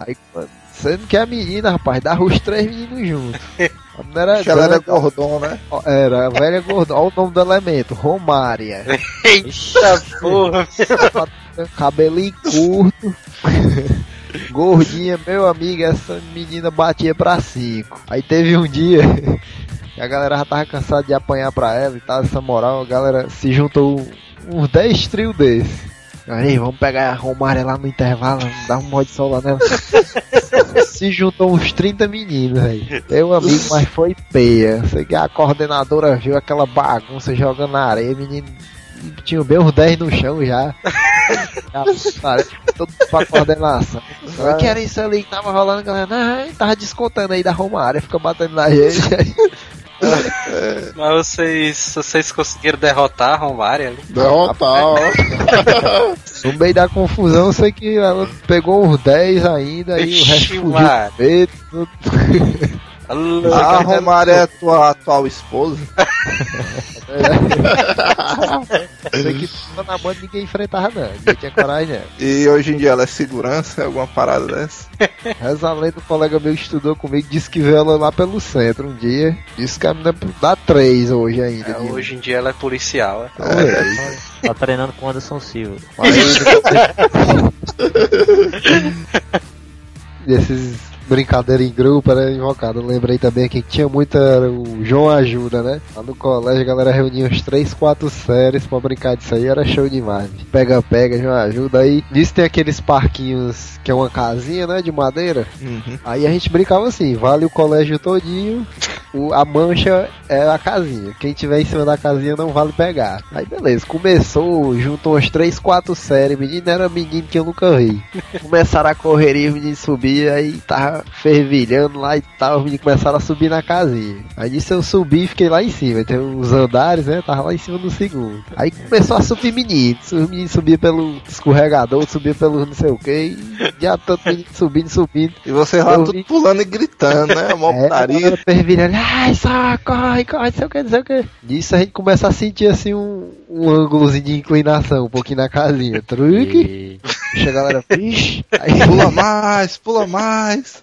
aí, mano, sendo que a menina, rapaz, dava os três meninos juntos. A menina era, Acho que ela era gordona, né? era a velha gorda. Olha o nome do elemento, Romária. Eita porra. Cabelinho curto. Gordinha, meu amigo, essa menina batia pra cinco. Aí teve um dia que a galera já tava cansada de apanhar pra ela e tal, essa moral, a galera se juntou uns 10 trios desses. Aí, vamos pegar a Romária lá no intervalo, dar um mod sol lá nela. se juntou uns 30 meninos aí. Meu amigo, mas foi peia. Sei que a coordenadora viu aquela bagunça jogando na areia, menino. Tinha bem uns 10 no chão já. Todo pra coordenação. O que era isso ali que tava rolando, galera? Não, tava descontando aí da Romária, fica batendo na gente. Mas vocês, vocês conseguiram derrotar a Romária ali? Derrotar, ó. No meio da confusão, eu sei que ela pegou uns 10 ainda e o resto fugiu A Romária é tua atual esposa. Sei que tava na banda ninguém enfrentava não, ninguém tinha coragem não. E hoje em dia ela é segurança, alguma parada dessa. Reza a lenda, um colega meu que estudou comigo disse que viu ela lá pelo centro um dia. Disse que a menina dá 3 hoje ainda. É, hoje em dia ela é policial. é. Talvez. Tá treinando com o Anderson Silva. Desses brincadeira em grupo era invocado. Eu lembrei também que tinha muito era o João Ajuda, né? Lá no colégio a galera reunia uns 3, 4 séries pra brincar disso aí, era show demais. Pega, pega, João Ajuda. Aí nisso tem aqueles parquinhos que é uma casinha, né? De madeira. Uhum. Aí a gente brincava assim, vale o colégio todinho, o, a mancha é a casinha. Quem tiver em cima da casinha não vale pegar. Aí beleza, começou, juntou umas 3, 4 séries, menino era menino que eu nunca vi. Começaram a correria, os meninos subiam, aí tava fervilhando lá e tal, os meninos começaram a subir na casinha. Aí nisso eu subi e fiquei lá em cima, tem uns andares, né? Tava lá em cima do segundo. Aí começou a subir meninos, os meninos subiam pelo escorregador, subia pelo não sei o que, e já tanto menino subindo, subindo. E vocês lá Eu tudo vi. pulando e gritando, né? Mó É, putaria. fervilhando, ai, só, corre, corre, não sei o que, não sei o que. Nisso a gente começa a sentir assim um, um ângulozinho de inclinação, um pouquinho na casinha. Truque, E... deixa a galera, vixe. Aí Pula mais, pula mais.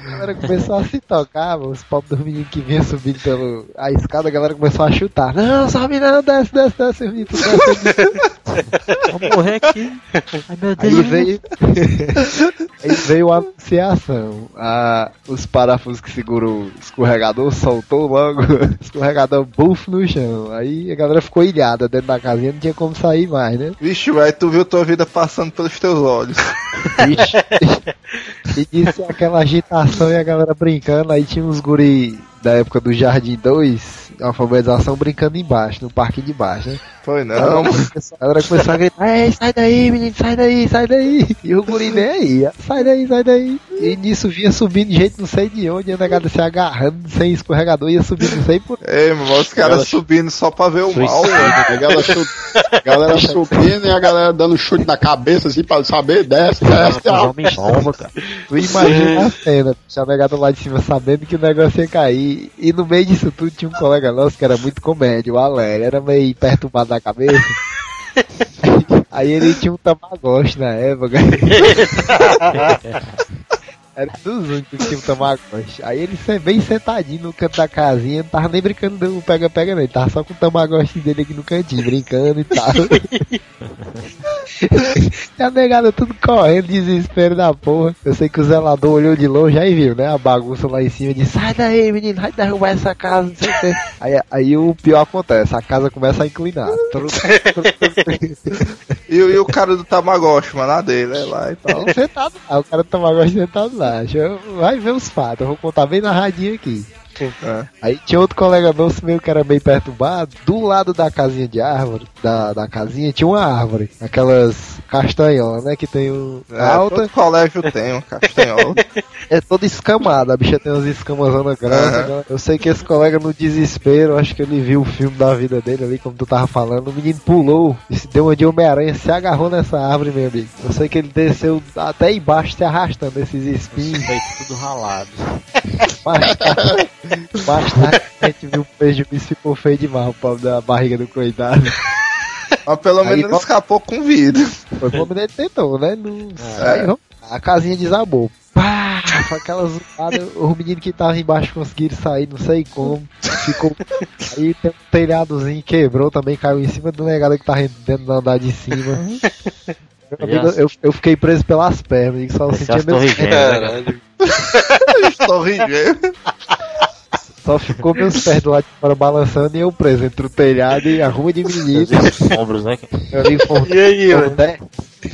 a galera começou a se tocar, os pobres dos meninos que vinham subindo pelo a escada, a galera começou a chutar. Não, sobe não, desce, desce, desce, desce. Vou morrer aqui. Ai meu Deus. Aí veio, aí veio a anunciação. A, os parafusos que seguram o escorregador soltou logo o escorregador buff no chão. Aí a galera ficou ilhada dentro da casinha, não tinha como sair mais, né? Vixe, velho, tu viu tua vida passando pelos teus olhos. Vixe. e disse aquela agitação e a galera brincando. Aí tinha uns guri da época do Jardim 2, alfabetização brincando embaixo, no parque de baixo, né? Foi não. A galera começou a gritar, Ei, sai daí, menino, sai daí, sai daí. E o guri nem aí, sai daí, sai daí. E nisso vinha subindo de jeito não sei de onde, a negada se agarrando sem escorregador, ia subindo não sei por Ei, irmão, os caras subindo só pra ver o mal, velho. A galera, a galera subindo e a galera dando chute na cabeça assim pra saber, desce, desce. bomba, cara. Tu imagina a cena, tinha negado lá de cima sabendo que o negócio ia cair. E no meio disso tudo tinha um colega que era muito comédia, o Alério, era meio perturbado na cabeça. Aí ele tinha um tamagotchi na época. Era dos únicos que tinha tamagotchi. Aí ele bem sentadinho no canto da casinha, não tava nem brincando do pega-pega não, ele tava só com o tamagotchi dele aqui no cantinho, brincando e tal. e a negada tudo correndo, desespero da porra. Eu sei que o zelador olhou de longe aí viu, né? A bagunça lá em cima e disse, sai daí menino, vai derrubar essa casa, não sei o que. Aí, aí o pior acontece, a casa começa a inclinar. E, e o cara do Tamagotchi, mano, a dele, é lá e tal. Sentado lá, o cara do tamagotchi sentado lá. Eu- Vai ver os fatos, eu vou contar bem narradinho aqui. É. Aí tinha outro colega nosso meio que era meio perturbado. Do lado da casinha de árvore, da, da casinha, tinha uma árvore. Aquelas castanholas, né? Que tem um É, alta, todo colégio tem um castanhol. é toda escamada. A bicha tem umas escamas grandes. Né? Eu sei que esse colega no desespero, acho que ele viu o filme da vida dele ali, como tu tava falando. O menino pulou e se deu uma de Homem-Aranha, se agarrou nessa árvore, meu amigo. Eu sei que ele desceu até embaixo se arrastando esses espinhos. Feito tudo ralado. Mais tarde, mais tarde a gente viu o prejuízo ficou feio demais, o pobre da barriga do coitado. Mas pelo Aí, menos ele vo- escapou com vida. Foi como ele tentou, né? Não... É. Aí, a casinha desabou. Pá! Foi aquela zoada, os meninos que estavam embaixo conseguiram sair, não sei como. Ficou. Aí tem um telhadozinho quebrou também, caiu em cima do negado que tava dentro do andar de cima. Meu amigo, eu, eu fiquei preso pelas pernas, e só sentia pés. gêmeas, né? Estou rindo. Só ficou meus pés do lado de fora balançando e eu preso entre o telhado e a rua de menino. Os ombros, né? foram, E aí, mano? 10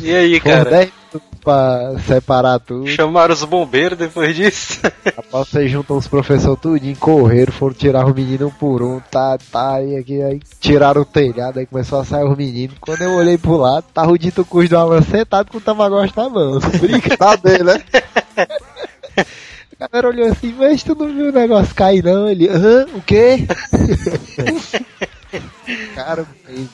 E aí, cara? 10 minutos pra separar tudo. Chamaram os bombeiros depois disso? Rapaz, vocês juntam os professores tudinho, correram, foram tirar os meninos um por um, tá, tá, e aqui, aí tiraram o telhado, aí começou a sair os meninos. Quando eu olhei pro lado, tava o dito Cruz do Alan sentado com o Tamagotchi na mão. Brinca. Tá dele, né? A galera olhou assim, mas tu não viu o negócio cair não? Ele, hã? O quê? Cara,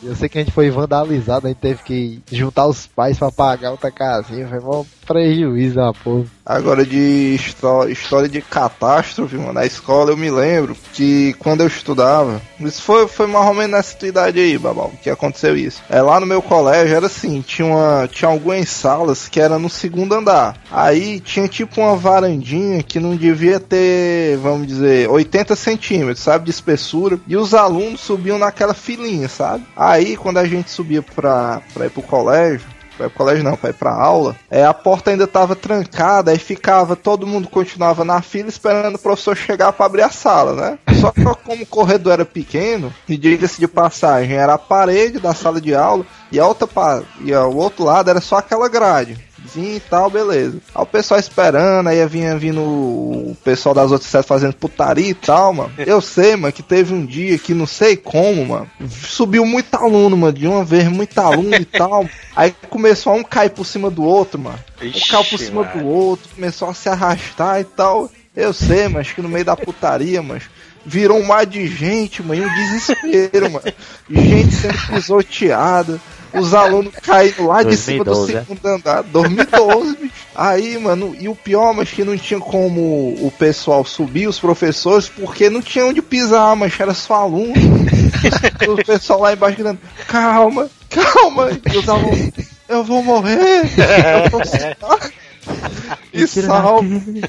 eu sei que a gente foi vandalizado, a gente teve que juntar os pais pra pagar outra casinha, foi mó prejuízo na porra. Agora de histó- história de catástrofe, mano, na escola eu me lembro que quando eu estudava, isso foi, foi mais ou menos nessa tua idade aí, babal, que aconteceu isso. É lá no meu colégio era assim, tinha, uma, tinha algumas salas que era no segundo andar. Aí tinha tipo uma varandinha que não devia ter, vamos dizer, 80 centímetros, sabe, de espessura. E os alunos subiam naquela filinha, sabe? Aí quando a gente subia pra, pra ir pro colégio, Pra ir pro colégio não, pra ir pra aula. É, a porta ainda tava trancada, aí ficava, todo mundo continuava na fila esperando o professor chegar pra abrir a sala, né? Só que como o corredor era pequeno, e diga-se de passagem, era a parede da sala de aula, e a outra e o outro lado era só aquela grade. Vinha e tal, beleza. Aí o pessoal esperando, aí vinha vindo o pessoal das outras séries fazendo putaria e tal, mano. Eu sei, mano, que teve um dia que não sei como, mano. Subiu muito aluno, mano, de uma vez, muito aluno e tal. Aí começou a um cair por cima do outro, mano. Um caiu por cima do outro, começou a se arrastar e tal. Eu sei, mas que no meio da putaria, mas virou um mar de gente, mano, e um desespero, mano. Gente sendo pisoteada, os alunos caindo lá de cima do 2012, é? segundo andar. 2012, bicho. Aí, mano, e o pior, mas que não tinha como o pessoal subir, os professores, porque não tinha onde pisar, mas era só aluno. o pessoal lá embaixo gritando, calma, calma. E os alunos, eu vou morrer. Eu vou e salve.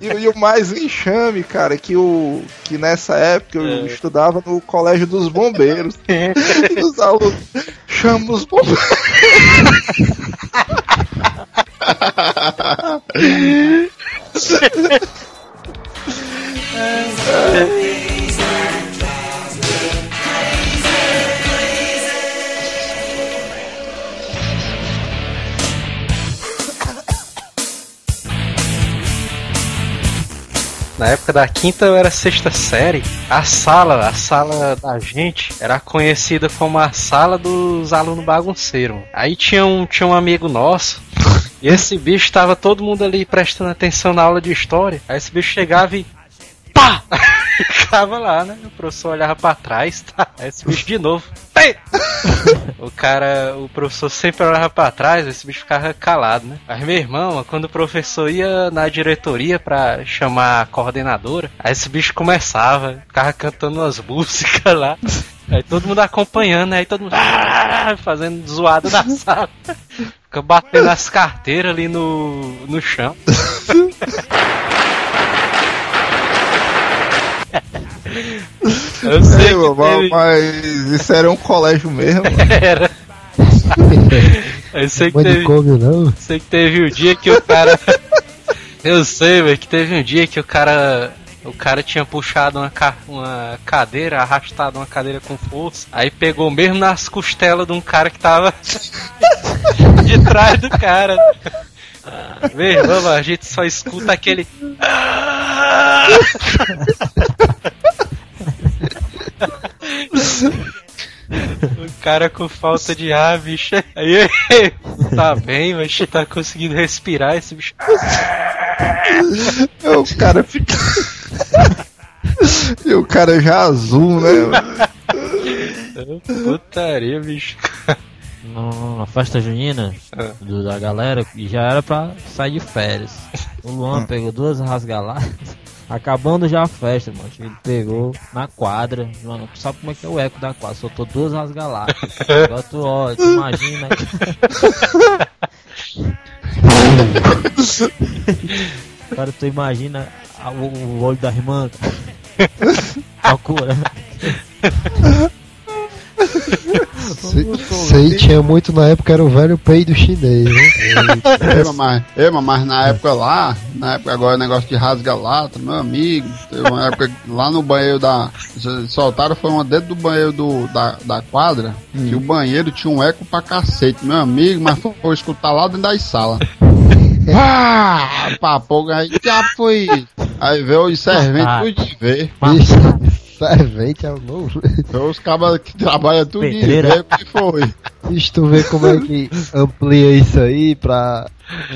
E, e o mais enxame, cara, que, o, que nessa época eu estudava no colégio dos bombeiros. e os alunos chamam os bombeiros. Na época da quinta eu era sexta série. A sala, a sala da gente, era conhecida como a sala dos alunos bagunceiros. Aí tinha um, tinha um amigo nosso. E esse bicho tava todo mundo ali prestando atenção na aula de história. Aí esse bicho chegava e. Pá! Ficava lá, né? O professor olhava pra trás, tá? Aí esse bicho de novo. O cara, o professor sempre olhava pra trás, esse bicho ficava calado, né? Mas meu irmão, quando o professor ia na diretoria pra chamar a coordenadora, aí esse bicho começava, ficava cantando umas músicas lá. Aí todo mundo acompanhando, aí todo mundo "Ah", fazendo zoada na sala. Fica batendo as carteiras ali no, no chão. Eu sei Ei, teve- mas isso era um colégio mesmo. Era. Eu sei que teve, Manicômio não. sei que teve um dia que o cara. Eu sei, velho, que teve um dia que o cara. O cara tinha puxado uma, ca- uma cadeira, arrastado uma cadeira com força, aí pegou mesmo nas costelas de um cara que tava de trás do cara. Meu irmão, a gente só escuta aquele. O cara com falta de ar, bicho. Aí, tá bem, mas tá conseguindo respirar esse bicho. o cara fica. e o cara já azul, né? Putaria, bicho. No- na festa junina Ah. do- da galera e já era pra sair de férias. O Luan pegou duas rasgaladas. Acabando já a festa, mano. Ele pegou na quadra. Mano, tu sabe como é que é o eco da quadra? Soltou duas rasgaladas. Agora tu, ó, tu imagina. Cara, tu imagina o olho da irmã. Procura. Aí tinha muito na época, era o velho peido chinês, né? Ei, mas, ei, mas na época lá, na época agora o negócio de rasga-lata, meu amigo, teve uma época lá no banheiro da. Soltaram foi uma dentro do banheiro do, da, da quadra, que o banheiro tinha um eco pra cacete, meu amigo, mas foi, foi escutar lá dentro das salas. Ah, papo, aí já foi. Aí veio os serventes Ah. tudo de ver. Isso, servente é o novo. Veio os cabas que trabalham tudo de Pedreira. o que foi. Deixa tu ver como é que amplia isso aí pra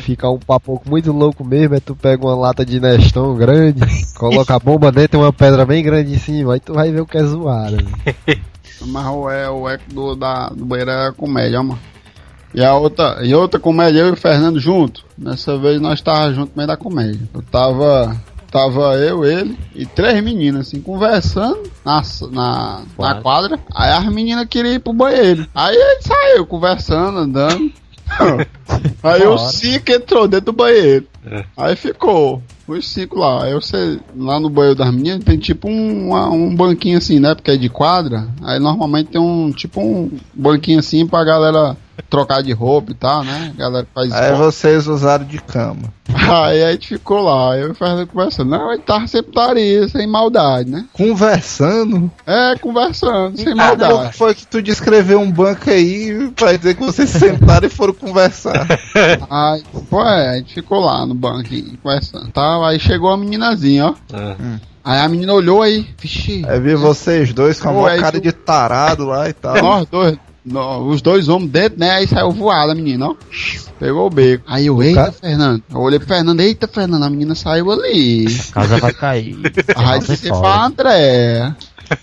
ficar um papo muito louco mesmo. É tu pega uma lata de Neston grande, coloca a bomba dentro e uma pedra bem grande em cima, aí tu vai ver o que é zoado. Mas o, é, o eco do, da, do banheiro era comédia, ó, mano. E a outra, e outra comédia, eu e o Fernando junto. Nessa vez nós tava junto no meio da comédia. Eu tava. Tava eu, ele e três meninas, assim, conversando na, na, na Quadra. quadra. Aí as meninas queriam ir pro banheiro. Aí ele saiu conversando, andando. Aí o cinco entrou dentro do banheiro. Aí ficou os cinco lá. Aí você, lá no banheiro das meninas, tem tipo um, uma- um banquinho assim, né? Porque é de quadra. Aí normalmente tem um tipo um banquinho assim pra galera trocar de roupa e tal, né? A galera faz Aí esporte. vocês usaram de cama. Aí a gente ficou lá, eu e o Fernando conversando. Não, a gente tava sempre taria, sem maldade, né? Conversando. É, conversando, sem Como maldade. foi que tu descreveu um banco aí pra dizer que vocês sentaram e foram conversar? Aí, pô, é, a gente ficou lá no banquinho, conversando. Tá, aí chegou a meninazinha, ó. Ah. Aí a menina olhou aí, vixi, Aí vi vocês dois com a maior cara tu- de tarado lá e tal. nós dois, nó- os dois homens dentro, né? Aí saiu voada a menina, ó. Pegou o beco. Aí eu, eita, Fernando. Eu olhei pro Fernando, eita, Fernando, a menina saiu ali. A casa vai cair. Aí disse é pra André.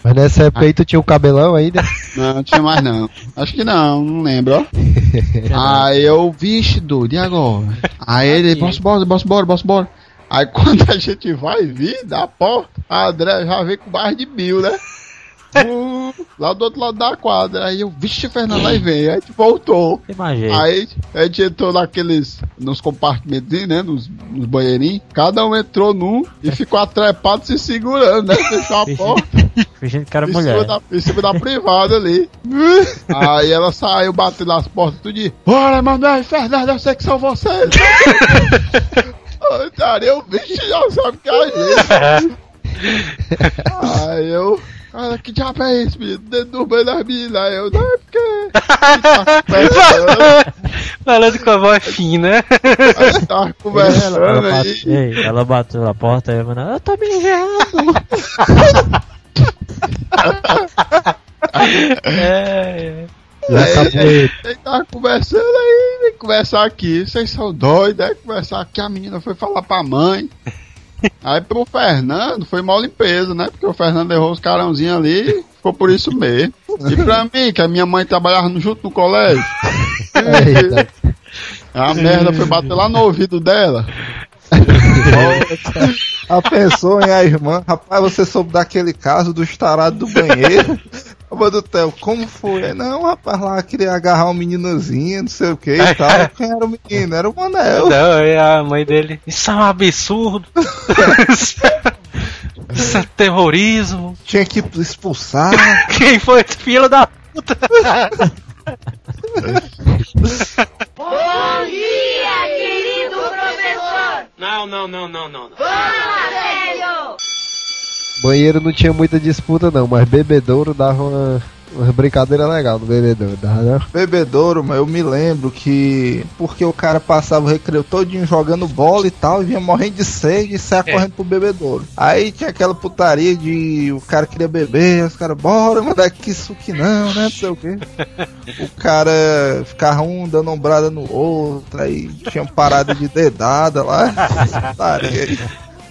Mas nessa época aí tu tinha o cabelão ainda. Não, não tinha mais não. Acho que não, não lembro, ó. Aí eu, vixe, doido, e agora? Aí ele, posso embora, posso embora, posso embora. Aí quando a gente vai vir da porta, a André já vem com barra de mil, né? Uh, lá do outro lado da quadra. Aí eu, vixe, Fernando, aí vem. Aí a gente voltou. Imagina. Aí a gente entrou naqueles, nos compartimentos, né? Nos, nos banheirinhos. Cada um entrou num e ficou atrepado se segurando, né? Fechou a porta. Fingindo que era Em mulher. da, em cima da privada ali. Aí ela saiu batendo nas portas tudo de Bora, Manuel e Fernando, eu sei que são vocês. Cara, eu vixe, já sabe que é a gente. Aí eu. Cara, que diabo é isso, menino? Dentro do banho das meninas. Eu, não, é porque. Conversando, Falando com a voz fina. aí tá conversando Ela, aí. bate- Ei, ela bateu na porta e eu falei, eu tô me enviando. É, Aí, Ele tava conversando aí, vem conversar aqui. Vocês são doidos, né? Conversar aqui, a menina foi falar pra mãe. Aí pro Fernando foi mal limpeza, né? Porque o Fernando errou os carãozinhos ali, ficou por isso mesmo. E pra mim, que a minha mãe trabalhava junto no colégio, Eita. a merda foi bater lá no ouvido dela. A pessoa em a irmã, rapaz, você soube daquele caso do estarado do banheiro? Ô, do Theo, como foi? Não, rapaz, lá queria agarrar um meninozinho, não sei o que e tal. Quem era o menino? Era o Manel. Não, e a mãe dele. Isso é um absurdo. Isso é terrorismo. Tinha que expulsar. Quem foi esse filho da puta? Não, não, não, não, não. Fala, velho! Banheiro não tinha muita disputa não, mas bebedouro dava uma, uma brincadeira legal no bebedouro, dava não? Bebedouro, mas eu me lembro que. Porque o cara passava o recreio todinho jogando bola e tal, e vinha morrendo de sede e saia É. correndo pro bebedouro. Aí tinha aquela putaria de o cara queria beber, os caras, bora, mandar aqui isso que não, né? Não sei o quê. o cara ficava um dando ombrada no outro, aí tinha parada de dedada lá. Putaria aí.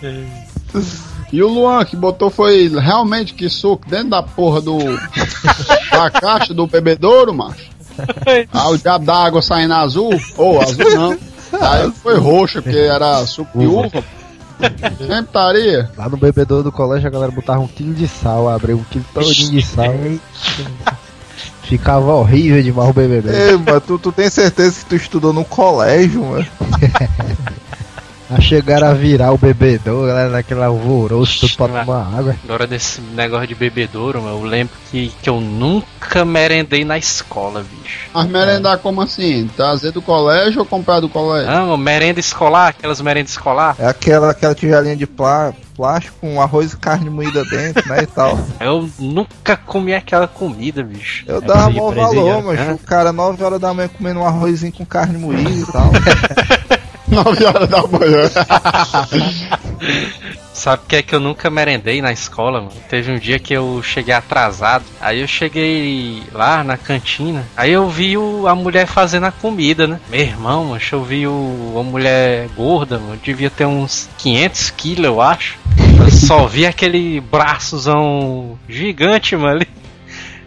E o Luan que botou foi realmente que suco dentro da porra do. da caixa do bebedouro, macho. Ah, o diabo da água saindo azul. Ou azul não. Aí foi roxo, porque era suco de uva. Sempre estaria. Lá no bebedouro do colégio a galera botava um quilo de sal, abria um quilo todinho de sal. Ficava horrível demais o bebedouro. Ei, mano, tu, tu tem certeza que tu estudou no colégio, mano? A chegar a virar o bebedouro, galera naquele alvoroço, tudo pra tomar água. Agora desse negócio de bebedouro, eu lembro que, que eu nunca merendei na escola, bicho. Mas merendar como assim? Trazer do colégio ou comprar do colégio? Não, merenda escolar, aquelas merendas escolar. É aquela, aquela tigelinha de plá, plástico com arroz e carne moída dentro, né, e tal. Eu nunca comi aquela comida, bicho. Eu É dava presidiário, valor, mas né? o cara 9 horas da manhã comendo um arrozinho com carne moída e tal. 9 horas da manhã. Sabe o que é que eu nunca merendei na escola, mano? Teve um dia que eu cheguei atrasado. Aí eu cheguei lá na cantina. Aí eu vi o- a mulher fazendo a comida, né? Meu irmão, mano, eu vi o, uma mulher gorda, mano. Devia ter uns 500 quilos, eu acho. Eu só vi aquele braçozão gigante, mano.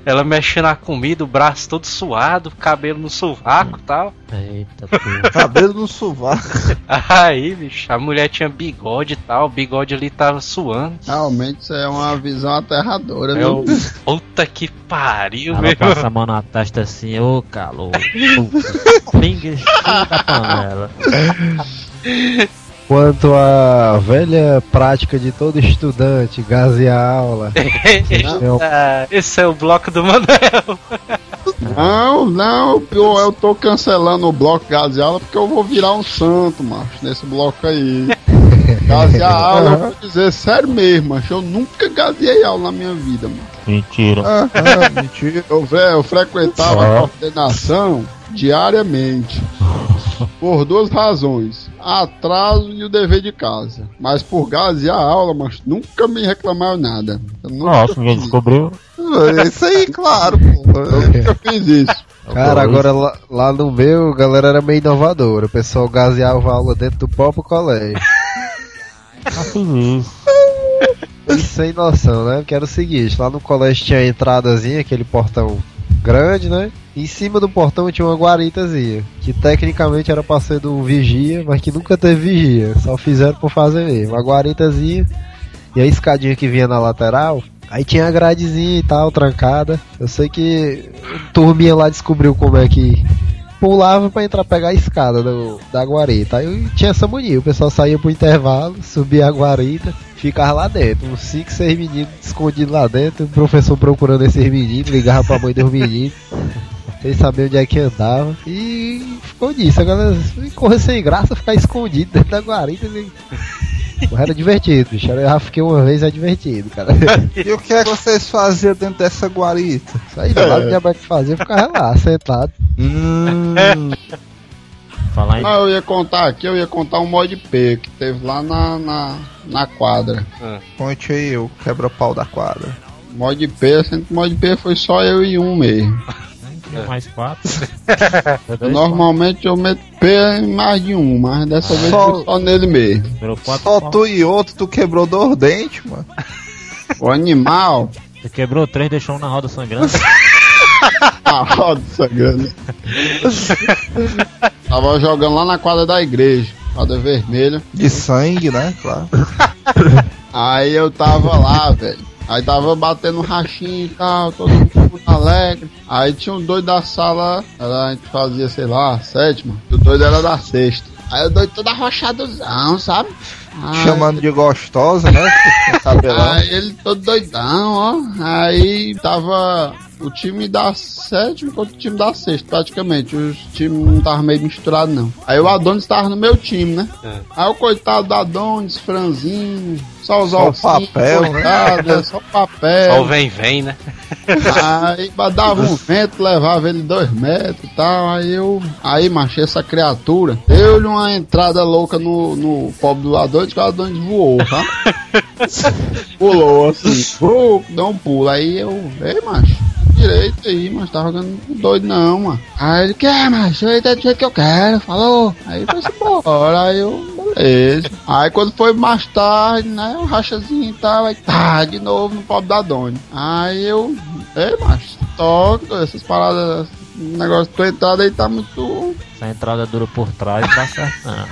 Ela mexendo na comida, o braço todo suado, cabelo no sovaco e tal. Eita, porra. Cabelo no sovaco. Aí, bicho, a mulher tinha bigode e tal, o bigode ali tava suando. Realmente isso é uma visão aterradora, Eu, viu? puta que pariu, Ela meu. passa a mão na testa assim, ô calor. Pinga da panela. Quanto à velha prática de todo estudante, gasear a aula. Esse é o bloco do Manel. Não, não, eu, eu tô cancelando o bloco Gaze Aula porque eu vou virar um santo, macho, nesse bloco aí. Gaze a aula, eu vou dizer sério mesmo, macho, eu nunca gazeei aula na minha vida, mano. Mentira. Ah, ah, mentira. Eu, eu frequentava Ah. a coordenação diariamente. Por duas razões. Atraso e o dever de casa. Mas por gazear a aula, mas nunca me reclamaram nada. Eu Nossa, ninguém descobriu. É Isso aí, claro, pô. nunca fiz isso. Cara, agora lá, lá no meu, a galera era meio inovadora. O pessoal gaseava a aula dentro do próprio colégio. E sem noção, né? Que era o seguinte, lá no colégio tinha a entradazinha, aquele portão grande, né? Em cima do portão tinha uma guaritazinha, que tecnicamente era pra ser do vigia, mas que nunca teve vigia, só fizeram por fazer mesmo. A guaritazinha e a escadinha que vinha na lateral, aí tinha a gradezinha e tal, trancada. Eu sei que a turminha lá descobriu como é que pulava pra entrar pegar a escada do, da guarita. Aí tinha essa mania, o pessoal saía pro intervalo, subia a guarita, ficava lá dentro. Uns 5, 6 meninos escondidos lá dentro, o professor procurando esses meninos, ligava pra mãe dos meninos. Sem saber onde é que andava. E ficou nisso. A galera correr sem graça, ficar escondido dentro da guarita. E... Porra, Era divertido, bicho. Eu já fiquei uma vez, é divertido, cara. E o que é que vocês faziam dentro dessa guarita? Isso aí, lá não tinha mais o que fazer, ficava lá, sentado. Hum, Falar em Ah, eu ia contar aqui, eu ia contar um mod P que teve lá na, na, na quadra. conte aí o quebra-pau da quadra. Mod P, sendo que mod P foi só eu e um mesmo. mais quatro. Normalmente eu meto P em mais de um, mas dessa vez Só- foi só nele mesmo. Quatro. Só pau. tu e outro, tu quebrou dois dentes, mano. O animal, Você quebrou três, deixou um na roda sangrando. a roda sangrando. Tava jogando lá na quadra da igreja, quadra vermelha. De sangue, né? Claro. Aí eu tava lá, velho. Aí tava batendo um rachinho e tal, todo mundo alegre. Aí tinha um doido da sala, era, a gente fazia, sei lá, sétima. E o doido era da sexta. Aí o doido todo arrochadozão, sabe? Aí- Chamando de gostosa, né? Aí ele todo doidão, ó. Aí tava o time da sétima contra o time da sexta, praticamente. Os times não estavam meio misturados, não. Aí o Adonis tava no meu time, né? Aí o coitado do Adonis, franzinho, só os Só ossinhos, papel, né? coitado, é só o papel. Só o vem, vem, né? Aí dava um vento, levava ele dois metros e tal. Aí eu. Aí, macho, essa criatura deu-lhe uma entrada louca no, no pobre do Adonis, que o Adonis voou, tá? Pulou assim, uh, deu um pulo. Aí eu, ei, macho, direito aí, mas tá jogando doido não, mano. Aí ele, quer, macho, aí tá do jeito que eu quero, falou. Aí foi embora, aí eu, beleza. Aí quando foi mais tarde, né, um rachazinho e tal, aí tá, de novo no pobre da Doni. Aí eu, ei, macho, toca, essas paradas, o negócio tua entrada aí tá muito. Essa entrada dura por trás, dá certo não.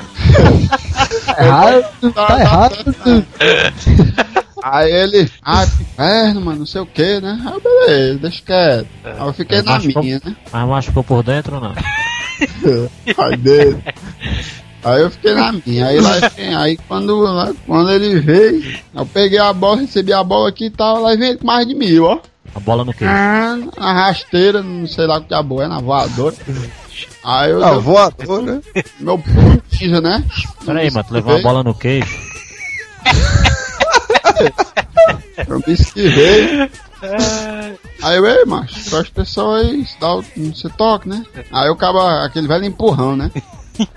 Errado, tá errado. Aí ele, ah, que inferno, mano, não sei o que, né? Aí eu, beleza, deixa quieto. Aí eu fiquei É, na machucou- minha, né? Mas machucou por dentro ou não? Ai, dele. Aí eu fiquei na minha. Aí lá vem, aí quando, lá- quando ele veio, eu peguei a bola, recebi a bola aqui e tal, lá vem mais de mil, ó. A bola no queijo. Ah, Na rasteira, não sei lá o que diabo é, na voadora. Aí eu Ah, dei voador, né? meu ninja, né? Pera aí, mano, tu levou uma bola no queijo. Eu me esquivei. Aí eu, ei, macho, presta atenção aí, se dá o, você toca, né? Aí o caba, aquele velho empurrão, né?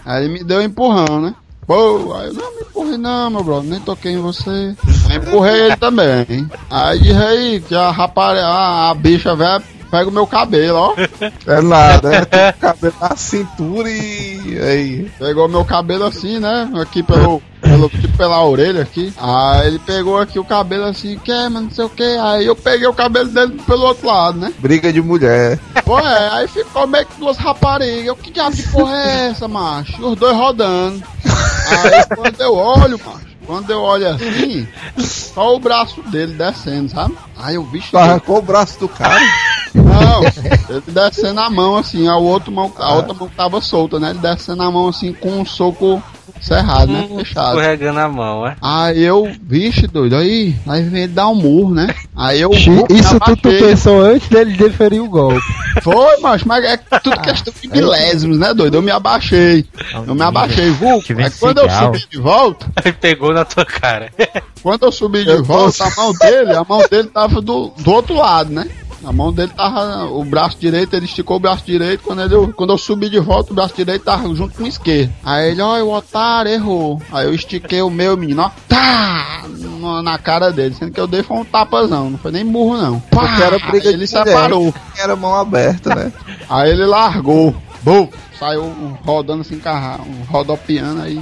Aí ele me deu um empurrão, né? Pô, aí eu, não me empurrei não, meu brother, nem toquei em você. Aí empurrei ele também. Aí diz aí que a rapariga, a, a bicha velha pega o meu cabelo, ó. É nada, né? Tem o cabelo na cintura e. Aí. Pegou meu cabelo assim, né? Aqui pelo, pelo tipo pela orelha aqui. Aí ele pegou aqui o cabelo assim, quer, mas não sei o que. Aí eu peguei o cabelo dele pelo outro lado, né? Briga de mulher. Pô, é, aí ficou meio que duas raparigas. Eu, que diabo de porra é essa, macho? E os dois rodando. Aí quando eu olho, macho, quando eu olho assim, só o braço dele descendo, sabe? Aí o bicho. Tu arrancou o braço do cara. Não, ele descendo a mão assim, a outra mão, a outra mão tava solta, né? Ele descendo a mão assim com um soco cerrado, né? Fechado. Escorregando a mão, é? Aí eu, vixe, doido, aí, aí vem ele dar um murro, né? Aí eu. Isso tudo tu abaixei. pensou antes dele deferir o golpe. Foi, macho, mas é tudo questão de milésimos, né, doido? Eu me abaixei. Eu me abaixei, vulgo. Aí quando eu subi de volta, Aí pegou na tua cara. quando eu subi de volta, a mão dele, a mão dele tava do, do outro lado, né? A mão dele tava. O braço direito, ele esticou o braço direito. Quando, ele, quando eu subi de volta, o braço direito tava junto com o esquerdo. Aí ele, ó, o otário errou. Aí eu estiquei o meu menino, ó, tá! na- cara dele. Sendo que eu dei foi um tapazão, não foi nem burro, não. Pá! Porque era briga ele separou. Era mão aberta, né? Aí ele largou. Bum! Saiu rodando assim, um rodopiando aí.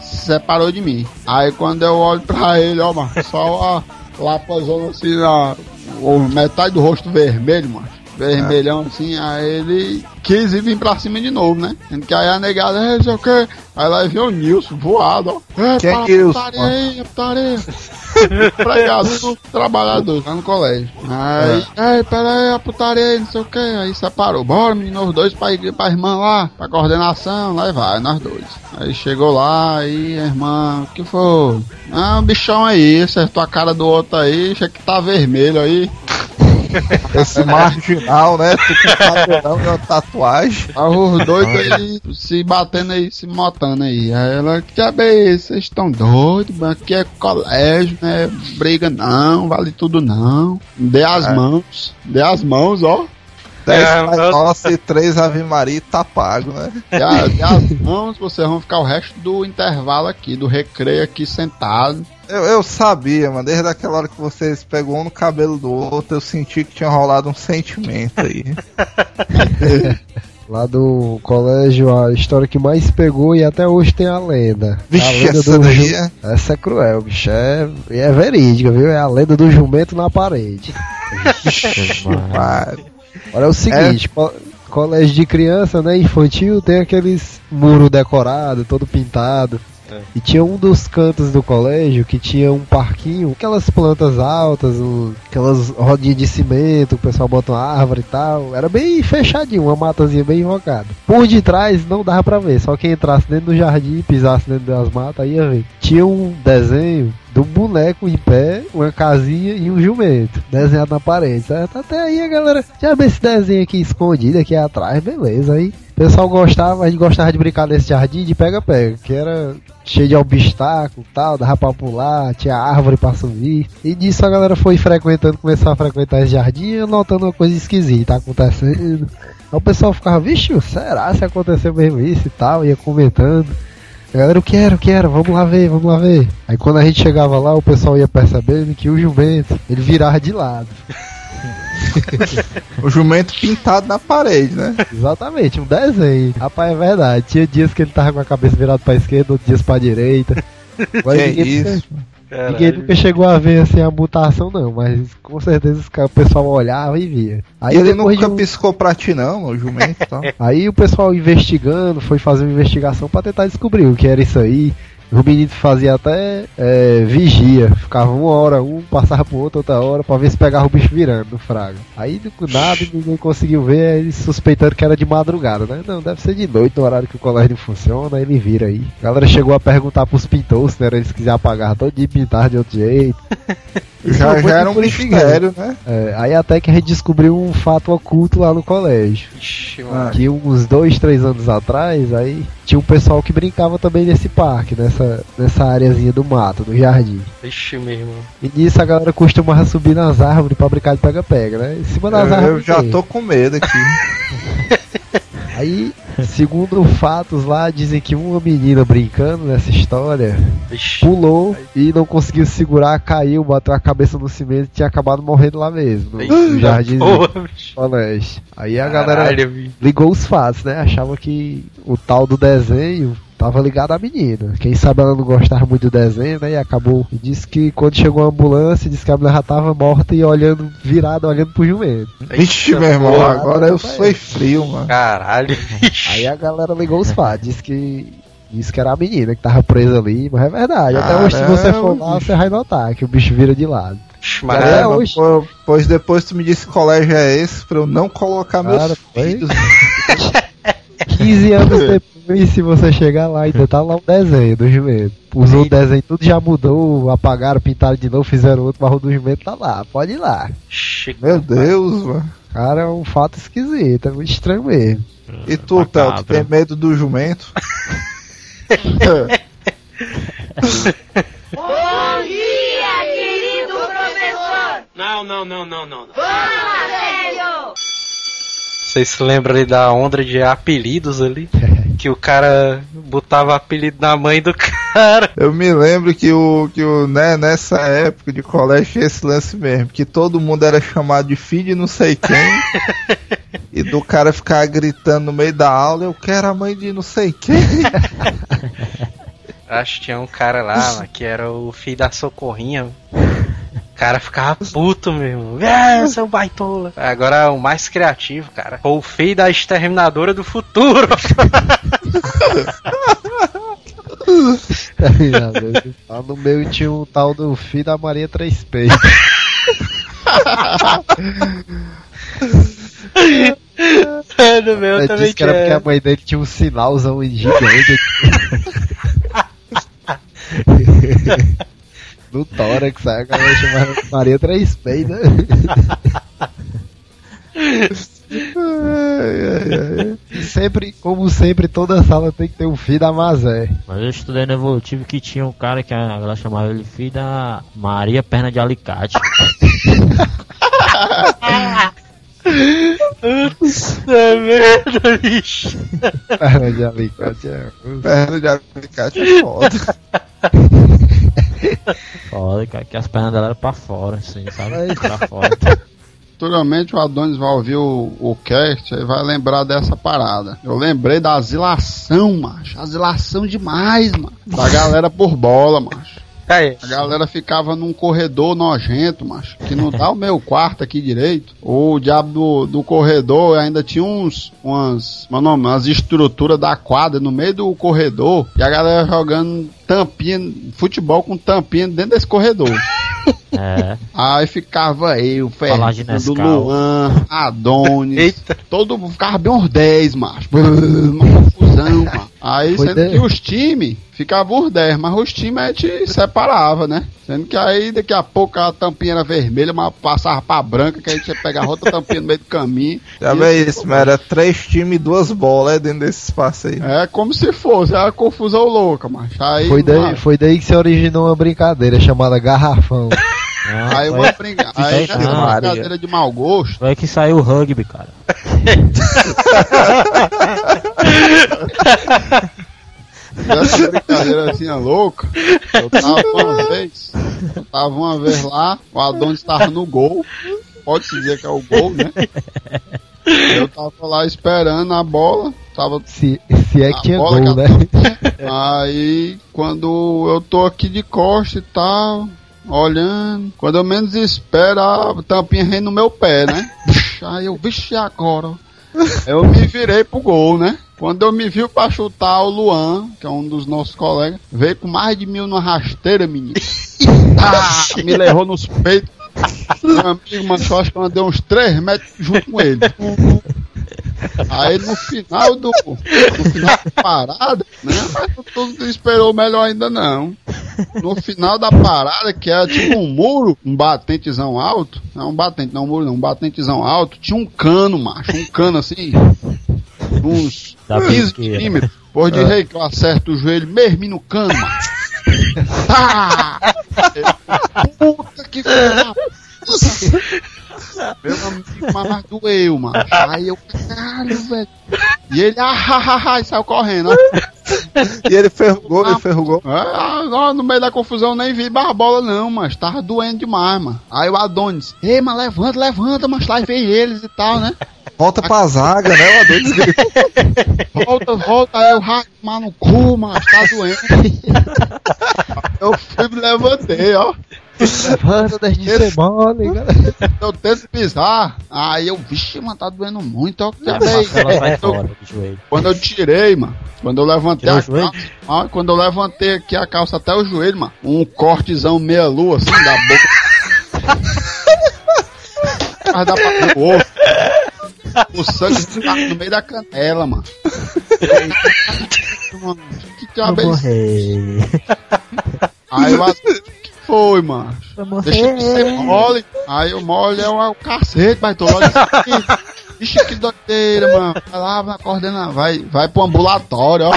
Se separou de mim. Aí quando eu olho pra ele, ó, mano, só a lapazona assim, a, o metade do rosto vermelho, mano. Vermelhão assim, aí ele quis ir vir pra cima de novo, né? Sendo que aí a negada, é, não sei o que. Aí lá viu o Nilson voado, ó. É, Quem é Nilson, putaria aí, putaria. Empregado, trabalhador, lá no colégio. Aí, ei, pera aí, a putaria aí, não sei o que. Aí separou, bora, menino, os dois pra, pra irmã lá, pra coordenação, lá e vai, nós dois. Aí chegou lá, aí, irmã, o que foi? Ah, um bichão aí, acertou a cara do outro aí, achei que tá vermelho aí. Esse marginal, né? Tu com e uma tatuagem. Aí os doidos aí se batendo aí, se matando aí. Aí ela, que diabo é esse? Vocês estão doidos? Aqui é colégio, né? Briga não, vale tudo não. Dê as mãos, dê as mãos, ó. Dez É, Pai eu- Nossa e três Ave Maria e tá pago, né? Dê as mãos, vocês vão ficar o resto do intervalo aqui, do recreio aqui sentado. Eu, eu sabia, mano. Desde aquela hora que vocês pegou um no cabelo do outro, eu senti que tinha rolado um sentimento aí. Lá do colégio, a história que mais pegou e até hoje tem a lenda. a Vixe, lenda essa do daí ju- é... Essa é cruel, bicho. É, e é verídica, viu? É a lenda do jumento na parede. Pare. Olha é o seguinte, co- colégio de criança, né, infantil, tem aqueles muro decorado, todo pintado. E tinha um dos cantos do colégio que tinha um parquinho, aquelas plantas altas, aquelas rodinhas de cimento, o pessoal bota uma árvore e tal. Era bem fechadinho, uma matazinha bem invocada. Por de trás não dava pra ver, só quem entrasse dentro do jardim e pisasse dentro das matas ia ver. Tinha um desenho de um boneco em pé, uma casinha e um jumento desenhado na parede, certo? Até aí a galera já vê esse desenho aqui escondido aqui atrás, beleza. Aí o pessoal gostava, a gente gostava de brincar nesse jardim de pega-pega, que era cheio de obstáculo tal, dava pra pular, tinha árvore pra subir. E disso a galera foi frequentando, começou a frequentar esse jardim e notando uma coisa esquisita acontecendo. Aí o pessoal ficava, vixe, será se aconteceu mesmo isso e tal, ia comentando. A galera, eu quero, eu quero, vamos lá ver, vamos lá ver. Aí quando a gente chegava lá, o pessoal ia percebendo que o jumento, ele virava de lado. O jumento pintado na parede, né? Exatamente, um desenho. Rapaz, é verdade. Tinha dias que ele tava com a cabeça virada pra esquerda, outros dias pra direita. Agora Que ninguém, isso? nunca, ninguém nunca chegou a ver assim a mutação, não, mas com certeza o pessoal olhava e via. Aí ele depois de nunca um- piscou pra ti, não, o jumento e tal. Aí o pessoal investigando, foi fazer uma investigação pra tentar descobrir o que era isso aí. O menino fazia até é, vigia, ficava uma hora um, passava pro outro outra hora pra ver se pegava o bicho virando no fraga. Aí do nada ninguém conseguiu ver, aí eles suspeitando que era de madrugada, né? Não, deve ser de noite no horário que o colégio funciona, ele vira aí. A galera chegou a perguntar pros pintores se era eles quiserem apagar todo dia e pintar de outro jeito. Já, Foi já era um mistério, né? É, aí até que a gente descobriu um fato oculto lá no colégio. Ixi, mano. Que uns dois, três anos atrás, aí tinha um pessoal que brincava também nesse parque, nessa, nessa areazinha do mato, do jardim. Ixi, meu irmão. E nisso a galera costumava subir nas árvores pra brincar de pega-pega, né? Em cima das Eu, eu árvores. já mesmo. tô com medo aqui. Aí, segundo fatos lá, dizem que uma menina brincando nessa história Ixi. pulou e não conseguiu segurar, caiu, bateu a cabeça no cimento e tinha acabado morrendo lá mesmo, no, jardim. Aí a galera ligou os fatos, né? Achava que o tal do desenho tava ligado à menina. Quem sabe ela não gostava muito do desenho, né? E acabou. E disse que quando chegou a ambulância, disse que a mulher já tava morta e olhando, virada, olhando pro jumento. Vixe, meu irmão, porra, agora eu sou frio, mano. Caralho. Aí a galera ligou os fatos, disse que. Disse que era a menina que tava presa ali, mas é verdade. Até hoje, se você for lá, você vai notar que o bicho vira de lado. Maria. é hoje. pô, pois depois tu me disse que colégio é esse pra eu não colocar meus Cara, foi- filhos. 15 anos depois, E se você chegar lá, ainda tá lá o desenho do jumento. Os outros desenhos tudo já mudou, apagaram, pintaram de novo, fizeram outro, mas o do jumento tá lá. Pode ir lá. Chico. Meu Deus, mano. Cara, é um fato esquisito, é muito estranho mesmo. E tu, Theo, tu Macabro. tem medo do jumento? Bom dia, querido professor! Não, não, não, não, não. não. Fala, velho! Vocês se lembram ali da onda de apelidos ali? Que o cara botava apelido na mãe do cara. Eu me lembro que o que o né, nessa época de colégio tinha esse lance mesmo, que todo mundo era chamado de filho de não sei quem. e do cara ficar gritando no meio da aula, eu quero a mãe de não sei quem. Acho que tinha um cara lá, mano, que era o filho da socorrinha. O cara ficava puto mesmo. É, seu baitola. Agora o mais criativo, cara. Foi o filho da exterminadora do futuro. Lá no meio tinha um tal do filho da Maria Três Peitos. no meu Ele também disse que era porque a mãe dele tinha um sinalzão gigante no tórax, aí a galera chamava de Maria Três Peitos. E sempre, como sempre, toda sala tem que ter um filho da Mazé. Mas eu estudei no evolutivo que tinha um cara que a galera chamava ele filho da Maria Perna de Alicate. Puta merda, bicho. Perna de alicate é. Perna de alicate é foda. Foda, cara, que as pernas dela eram pra fora, assim, sabe? Pra fora. Futuramente o Adonis vai ouvir o, o cast e vai lembrar dessa parada. Eu lembrei da asilação, macho. Asilação demais, mano. Da galera por bola, macho. Aí, A galera ficava num corredor nojento, macho. Que não dá o meu quarto aqui direito. O diabo do, do corredor ainda tinha uns. Umas. Nome, umas estruturas da quadra no meio do corredor. E a galera jogando tampinha. Futebol com tampinha dentro desse corredor. É. Aí ficava eu, Fernando. Luan, Adonis. Eita. Todo mundo ficava bem uns 10, macho. Uma confusão, mano. Aí, Foi sendo dez. que os times ficavam uns 10, mas os times a gente separava, né? Sendo que aí daqui a pouco a tampinha era vermelha, mas passava pra branca, que a gente ia pegar outra tampinha no meio do caminho. Já vê isso, mas era três times e duas bolas é, dentro desse espaço aí. É como se fosse, é uma confusão louca, macho. Aí, Foi daí, mano, foi daí que se originou uma brincadeira chamada Garrafão. aí uma brinca... aí nessa Maria. brincadeira de mau gosto, Foi aí que saiu o rugby, cara. Dessa brincadeira assim, é louca. Eu tava uma vez. Eu tava uma vez lá, o Adonis tava no gol. Pode-se dizer que é o gol, né? Eu tava lá esperando a bola. Tava. Se, se é que tinha bola gol, né? Aí quando eu tô aqui de costa e tal, olhando, quando eu menos espero, a tampinha vem no meu pé, né? Aí eu, vixe, agora? Eu me virei pro gol, né? Quando eu me vi pra chutar, o Luan, que é um dos nossos colegas, veio com mais de mil numa rasteira, menino. Ah, me levou nos peitos. Meu amigo, mano, eu acho que eu andei uns 3 metros junto com ele. Aí no final do. No final da parada, né? Não esperou melhor ainda não. No final da parada, que era tipo um muro, um batentezão alto. Não um batente, não um muro, não, um batentezão alto, tinha um cano, macho. Um cano assim. Uns Da 15 pesqueira. milímetros. Por de rei que eu acerto o joelho mesmo no cano. Ah! Puta que da meu amigo, mas doeu, mano. Aí eu, caralho, velho. E ele, ah, ah, ah, ah, e saiu correndo, ó. E ele fez o gol, ele o gol. Ah, ah, no meio da confusão nem vi barbola, não, mas tava doendo demais, mano. Aí o Adonis, ei, mas levanta, levanta, mas lá vem eles e tal, né? Volta pra zaga, né? O Adonis gritou. Volta, volta, aí eu rato, no cu, mas tá doendo. Eu fui me levantei, ó. Levanta, deixa de ser mole, galera. Eu tento pisar, aí eu, vixe, mano, tá doendo muito, ó. Que A é fora do joelho. Quando eu tirei, mano, quando eu levantei Tirou a calça, ó, quando eu levantei aqui a calça até o joelho, mano, um cortezão meia lua assim da boca. Mas dá pra o osso. O sangue tá no meio da canela, mano. mano, que Vou diabo é. Aí eu, que foi, mano? Deixa eu ser mole. Aí o mole é o, o cacete, vai, tô logo. Ixi, que doideira, mano. Vai lá, vai coordenar, vai, vai pro ambulatório, ó.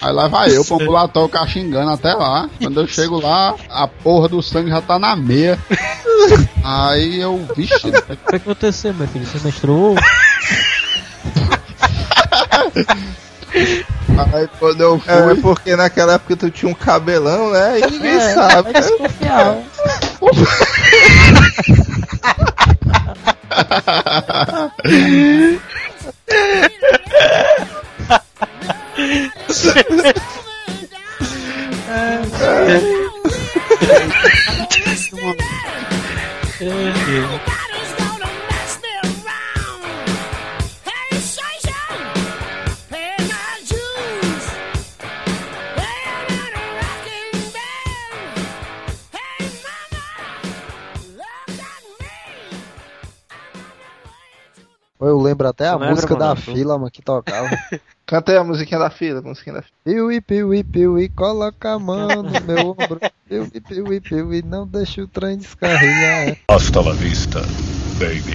Aí lá vai eu pro ambulatório, o cara xingando até lá. Quando eu chego lá, a porra do sangue já tá na meia. Aí eu, vixe, O que aconteceu, meu filho? Você menstruou? aí quando eu fui. É porque naquela época tu tinha um cabelão, né? E ninguém sabe. É desconfiar. Eu lembro até a música da fila, mano, que tocava. Cantei a musiquinha da fila, a musiquinha da fila. piu piu piu piu coloca a mão no meu ombro. e piu, e não deixa o trem descarrilhar. Hasta la vista, baby.